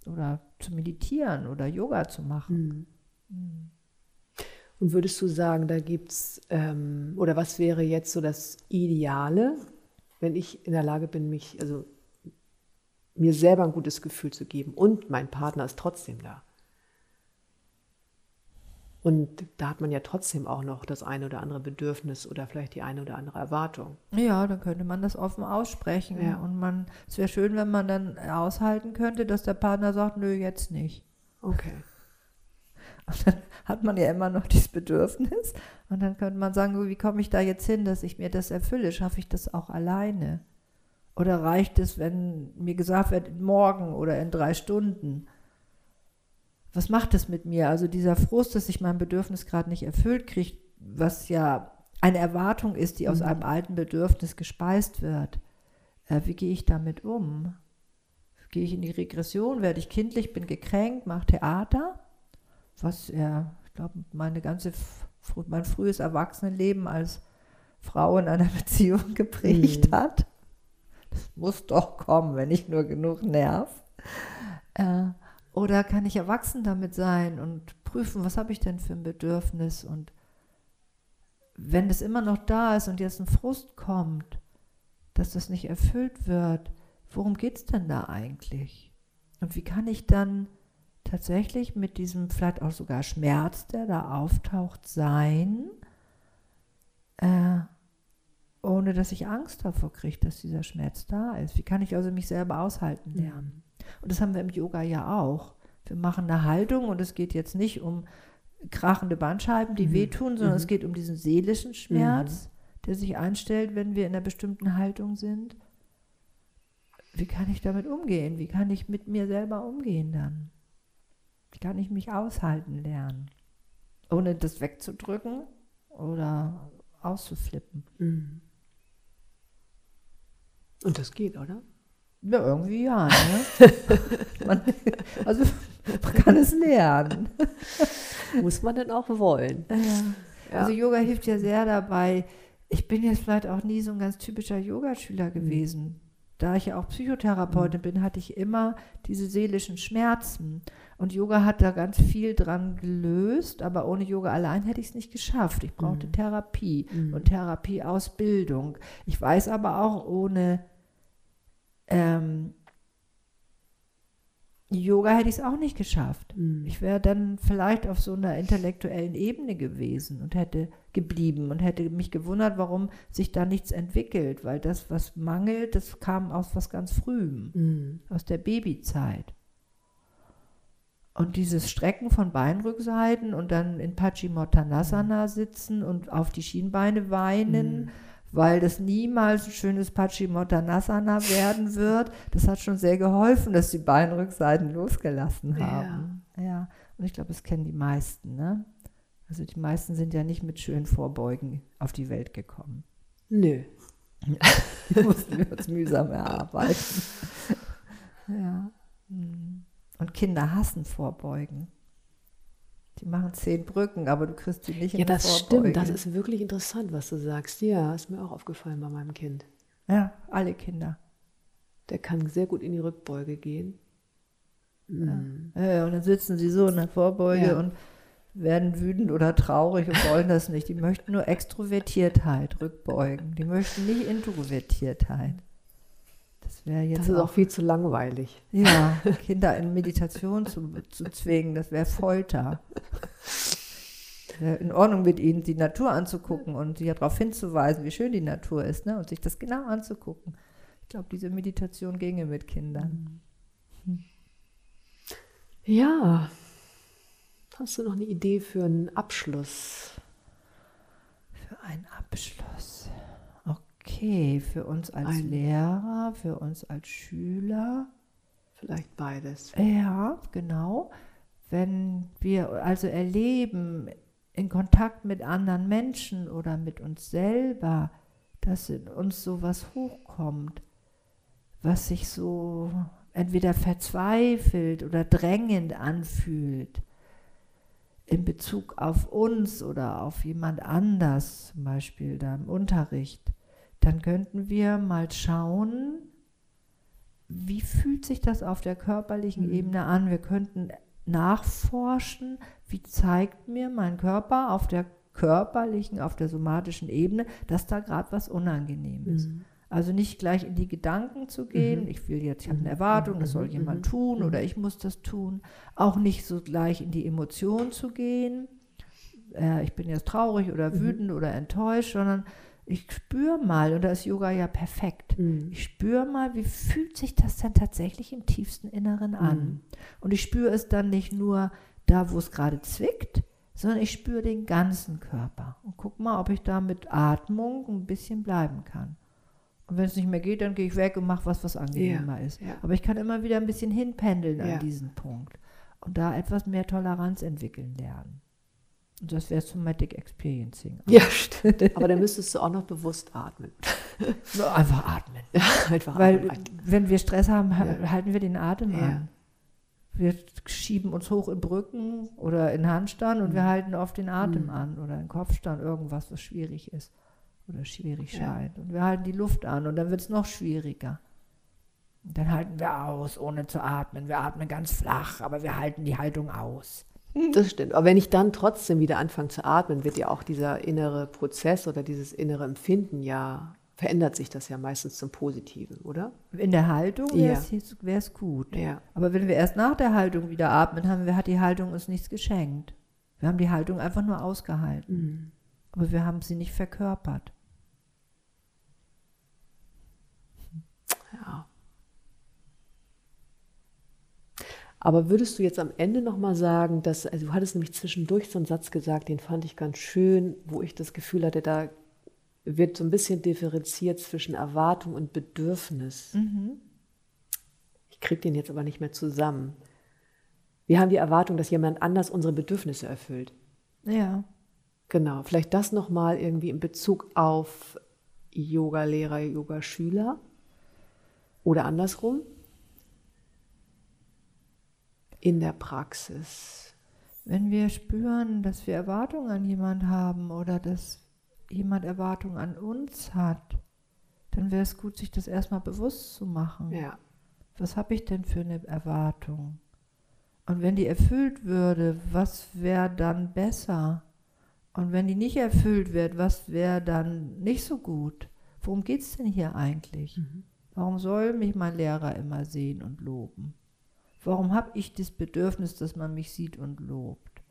oder zu meditieren oder Yoga zu machen. Mhm. Und würdest du sagen, da gibt es, ähm, oder was wäre jetzt so das Ideale, wenn ich in der Lage bin, mich, also mir selber ein gutes Gefühl zu geben und mein Partner ist trotzdem da? Und da hat man ja trotzdem auch noch das eine oder andere Bedürfnis oder vielleicht die eine oder andere Erwartung. Ja, dann könnte man das offen aussprechen. Ja. Und man, es wäre schön, wenn man dann aushalten könnte, dass der Partner sagt, nö, jetzt nicht. Okay. Und dann hat man ja immer noch dieses Bedürfnis. Und dann könnte man sagen, wie komme ich da jetzt hin, dass ich mir das erfülle? Schaffe ich das auch alleine? Oder reicht es, wenn mir gesagt wird, morgen oder in drei Stunden? Was macht es mit mir? Also dieser Frust, dass ich mein Bedürfnis gerade nicht erfüllt kriege, was ja eine Erwartung ist, die aus Mhm. einem alten Bedürfnis gespeist wird. Äh, wie gehe ich damit um? Gehe ich in die Regression? Werde ich kindlich? Bin gekränkt? Mache Theater? Was er, ich glaube, meine ganze, mein frühes Erwachsenenleben als Frau in einer Beziehung geprägt Mhm. hat. Das muss doch kommen, wenn ich nur genug nerv. Äh, oder kann ich erwachsen damit sein und prüfen, was habe ich denn für ein Bedürfnis? Und wenn es immer noch da ist und jetzt ein Frust kommt, dass das nicht erfüllt wird, worum geht es denn da eigentlich? Und wie kann ich dann tatsächlich mit diesem vielleicht auch sogar Schmerz, der da auftaucht, sein, äh, ohne dass ich Angst davor kriege, dass dieser Schmerz da ist? Wie kann ich also mich selber aushalten lernen? Und das haben wir im Yoga ja auch. Wir machen eine Haltung und es geht jetzt nicht um krachende Bandscheiben, die Mhm. wehtun, sondern Mhm. es geht um diesen seelischen Schmerz, der sich einstellt, wenn wir in einer bestimmten Haltung sind. Wie kann ich damit umgehen? Wie kann ich mit mir selber umgehen dann? Wie kann ich mich aushalten lernen? Ohne das wegzudrücken oder auszuflippen. Mhm. Und das geht, oder? Ja, irgendwie ja. Ne? man, also man kann es lernen. Muss man denn auch wollen? Ja. Also Yoga hilft ja sehr dabei. Ich bin jetzt vielleicht auch nie so ein ganz typischer Yogaschüler Mhm. Da ich ja auch Psychotherapeutin bin, hatte ich immer diese seelischen Schmerzen. Und Yoga hat da ganz viel dran gelöst, aber ohne Yoga allein hätte ich es nicht geschafft. Ich brauchte Mhm. Therapie Mhm. und Therapieausbildung. Ich weiß aber auch, ohne ähm, Yoga hätte ich es auch nicht geschafft. Mhm. Ich wäre dann vielleicht auf so einer intellektuellen Ebene gewesen und hätte geblieben und hätte mich gewundert, warum sich da nichts entwickelt, weil das, was mangelt, das kam aus was ganz Frühem, Mhm. aus der Babyzeit. Und dieses Strecken von Beinrückseiten und dann in Paschimottanasana sitzen und auf die Schienbeine weinen, Mhm. Weil das niemals ein schönes Paschimottanasana werden wird, das hat schon sehr geholfen, dass die Beinrückseiten losgelassen Ja. haben. Ja, und ich glaube, das kennen die meisten. Ne? Also die meisten sind ja nicht mit schönen Vorbeugen auf die Welt gekommen. Nö. Die mussten wir uns mühsam erarbeiten. Ja. hm. Und Kinder hassen Vorbeugen. Die machen zehn Brücken, aber du kriegst die nicht Ja, in die das Vorbeuge. stimmt. Das ist wirklich interessant, was du sagst. Ja, ist mir auch aufgefallen bei meinem Kind. Ja, alle Kinder. Der kann sehr gut in die Rückbeuge gehen. Mhm. Ja, und dann sitzen sie so in der Vorbeuge Ja. und werden wütend oder traurig und wollen das nicht. Die möchten nur Extrovertiertheit rückbeugen. Die möchten nicht Introvertiertheit. Das wäre jetzt Das ist auch viel zu langweilig. ja, Kinder in Meditation zu, zu zwingen, das wäre Folter. In Ordnung mit ihnen, die Natur anzugucken und sie darauf hinzuweisen, wie schön die Natur ist, ne? und sich das genau anzugucken. Ich glaube, diese Meditation ginge mit Kindern. Ja. Hast du noch eine Idee für einen Abschluss? Für einen Abschluss. Okay, für uns als Ein- Lehrer, für uns als Schüler. Vielleicht beides. Ja, genau. Wenn wir also erleben, in Kontakt mit anderen Menschen oder mit uns selber, dass in uns sowas hochkommt, was sich so entweder verzweifelt oder drängend anfühlt in Bezug auf uns oder auf jemand anders, zum Beispiel da im Unterricht, dann könnten wir mal schauen, wie fühlt sich das auf der körperlichen Mhm. Ebene an. Wir könnten nachforschen, wie zeigt mir mein Körper auf der körperlichen, auf der somatischen Ebene, dass da gerade was unangenehm ist. Mhm. Also nicht gleich in die Gedanken zu gehen, ich will jetzt, ich habe eine Erwartung, das soll jemand tun oder ich muss das tun. Auch nicht so gleich in die Emotion zu gehen, äh, ich bin jetzt traurig oder wütend oder enttäuscht, sondern ich spüre mal, und da ist Yoga ja perfekt, Mhm. ich spüre mal, wie fühlt sich das denn tatsächlich im tiefsten Inneren an. Und ich spüre es dann nicht nur da, wo es gerade zwickt, sondern ich spüre den ganzen Körper und guck mal, ob ich da mit Atmung ein bisschen bleiben kann. Und wenn es nicht mehr geht, dann gehe ich weg und mache was, was angenehmer ist. ja. Aber ich kann immer wieder ein bisschen hinpendeln Ja. an diesen Punkt und da etwas mehr Toleranz entwickeln lernen. Und das wäre Somatic Experiencing. Ja, stimmt. Aber dann müsstest du auch noch bewusst atmen. Nur einfach atmen. Einfach Weil atmen. wenn wir Stress haben, ha- Ja. halten wir den Atem Ja. an. Wir schieben uns hoch in Brücken oder in Handstand und Mhm. wir halten oft den Atem an oder in Kopfstand, irgendwas, was schwierig ist oder schwierig Ja. scheint. Und wir halten die Luft an und dann wird es noch schwieriger. Und dann halten wir aus, ohne zu atmen. Wir atmen ganz flach, aber wir halten die Haltung aus. Das stimmt. Aber wenn ich dann trotzdem wieder anfange zu atmen, wird ja auch dieser innere Prozess oder dieses innere Empfinden ja, verändert sich das ja meistens zum Positiven, oder? In der Haltung Ja. wäre es gut. Ja. Aber wenn wir erst nach der Haltung wieder atmen, haben wir, hat die Haltung uns nichts geschenkt. Wir haben die Haltung einfach nur ausgehalten. Mhm. Aber wir haben sie nicht verkörpert. Aber würdest du jetzt am Ende nochmal sagen, dass, also du hattest nämlich zwischendurch so einen Satz gesagt, den fand ich ganz schön, wo ich das Gefühl hatte, da wird so ein bisschen differenziert zwischen Erwartung und Bedürfnis. Ich kriege den jetzt aber nicht mehr zusammen. Wir haben die Erwartung, dass jemand anders unsere Bedürfnisse erfüllt. Ja. Genau, vielleicht das nochmal irgendwie in Bezug auf Yoga-Lehrer, Yogaschüler oder andersrum in der Praxis. Wenn wir spüren, dass wir Erwartungen an jemand haben oder dass jemand Erwartungen an uns hat, dann wäre es gut, sich das erstmal bewusst zu machen. Ja, Was habe ich denn für eine Erwartung? Und wenn die erfüllt würde, was wäre dann besser? Und wenn die nicht erfüllt wird, was wäre dann nicht so gut? Worum geht es denn hier eigentlich? Warum soll mich mein Lehrer immer sehen und loben? Warum habe ich das Bedürfnis, dass man mich sieht und lobt?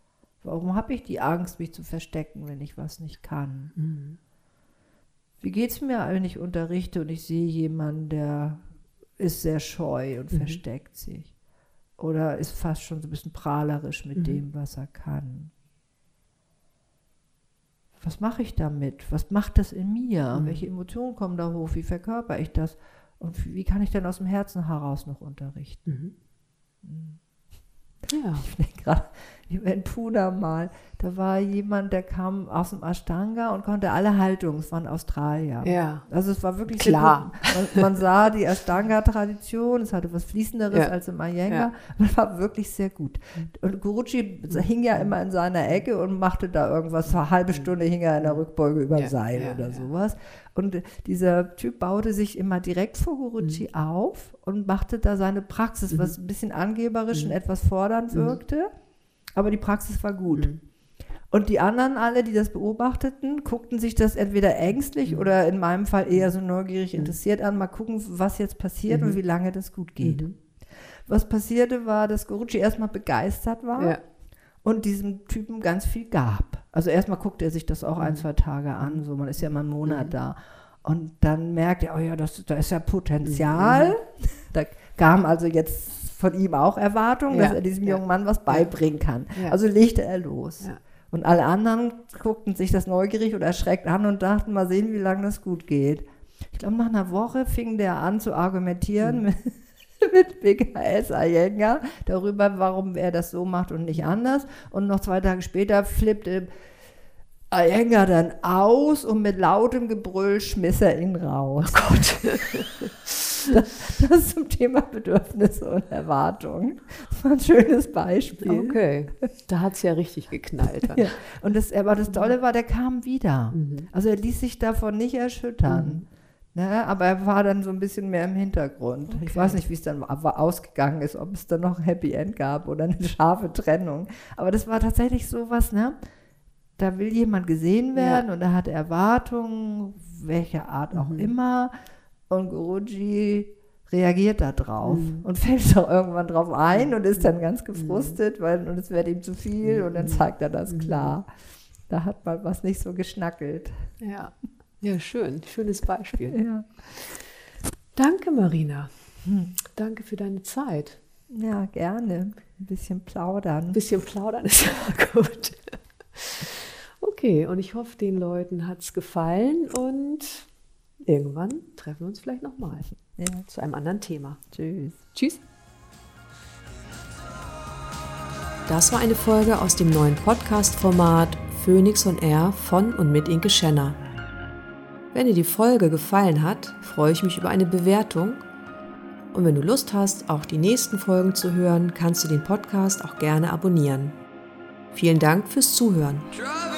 Warum habe ich die Angst, mich zu verstecken, wenn ich was nicht kann? Wie geht es mir, wenn ich unterrichte und ich sehe jemanden, der ist sehr scheu und versteckt sich? Oder ist fast schon so ein bisschen prahlerisch mit dem, was er kann? Was mache ich damit? Was macht das in mir? Welche Emotionen kommen da hoch? Wie verkörper ich das? Und wie kann ich denn aus dem Herzen heraus noch unterrichten? Ja. Ich denke gerade in Pune mal, da war jemand, der kam aus dem Ashtanga und konnte alle Haltungen, es war ein Australier. Ja. Also es war wirklich Klar. Man, man sah die Ashtanga-Tradition, es hatte was Fließenderes Ja. als im Iyengar, Ja. es war wirklich sehr gut. Und Guruji hing ja immer in seiner Ecke und machte da irgendwas, eine halbe Stunde hing er in der Rückbeuge über Ja, Seil ja, oder sowas. Und dieser Typ baute sich immer direkt vor Guruji Mhm. auf und machte da seine Praxis, was ein bisschen angeberisch Mhm. und etwas fordernd wirkte, aber die Praxis war gut. Mhm. Und die anderen alle, die das beobachteten, guckten sich das entweder Mhm. ängstlich oder in meinem Fall eher so neugierig interessiert an, mal gucken, was jetzt passiert Mhm. und wie lange das gut geht. Was passierte war, dass Guruji erstmal begeistert war Ja. und diesem Typen ganz viel gab. Also erstmal guckte er sich das auch Mhm. ein, zwei Tage an, so man ist ja immer einen Monat da. Und dann merkt er, oh ja, das, da ist ja Potenzial. Mhm. Da kam also jetzt von ihm auch Erwartung, dass Ja, er diesem jungen Mann was beibringen kann. Also legte er los. Und alle anderen guckten sich das neugierig oder erschreckt an und dachten, mal sehen, wie lange das gut geht. Ich glaube, nach einer Woche fing der an zu argumentieren mit, mit BKS Iyengar darüber, warum er das so macht und nicht anders. Und noch zwei Tage später flippte Iyengar dann aus und mit lautem Gebrüll schmiss er ihn raus. Oh Gott. Das ist zum Thema Bedürfnisse und Erwartungen. Das war ein schönes Beispiel. Okay. Da hat es ja richtig geknallt. Ja. Und das, aber das Tolle war, der kam wieder. Mhm. Also er ließ sich davon nicht erschüttern. Ne? Aber er war dann so ein bisschen mehr im Hintergrund. Ich Okay. weiß nicht, wie es dann ausgegangen ist, ob es dann noch ein Happy End gab oder eine scharfe Trennung. Aber das war tatsächlich sowas, ne? Da will jemand gesehen werden und er hat Erwartungen, welcher Art auch immer. Und Guruji reagiert da drauf und fällt auch irgendwann drauf ein und ist dann ganz gefrustet, weil und es wird ihm zu viel und dann zeigt er das klar. Da hat man was nicht so geschnackelt. Ja. Ja, schön. Schönes Beispiel. Ja. Danke, Marina. Danke für deine Zeit. Ja, gerne. Ein bisschen plaudern. Ein bisschen plaudern ist ja gut. Okay, und ich hoffe, den Leuten hat es gefallen und irgendwann treffen wir uns vielleicht nochmal Ja, zu einem anderen Thema. tschüss. Tschüss. Das war eine Folge aus dem neuen Podcast-Format Phoenix on Air von und mit Inke Schenner. Wenn dir die Folge gefallen hat, freue ich mich über eine Bewertung. Und wenn du Lust hast, auch die nächsten Folgen zu hören, kannst du den Podcast auch gerne abonnieren. Vielen Dank fürs Zuhören. Drive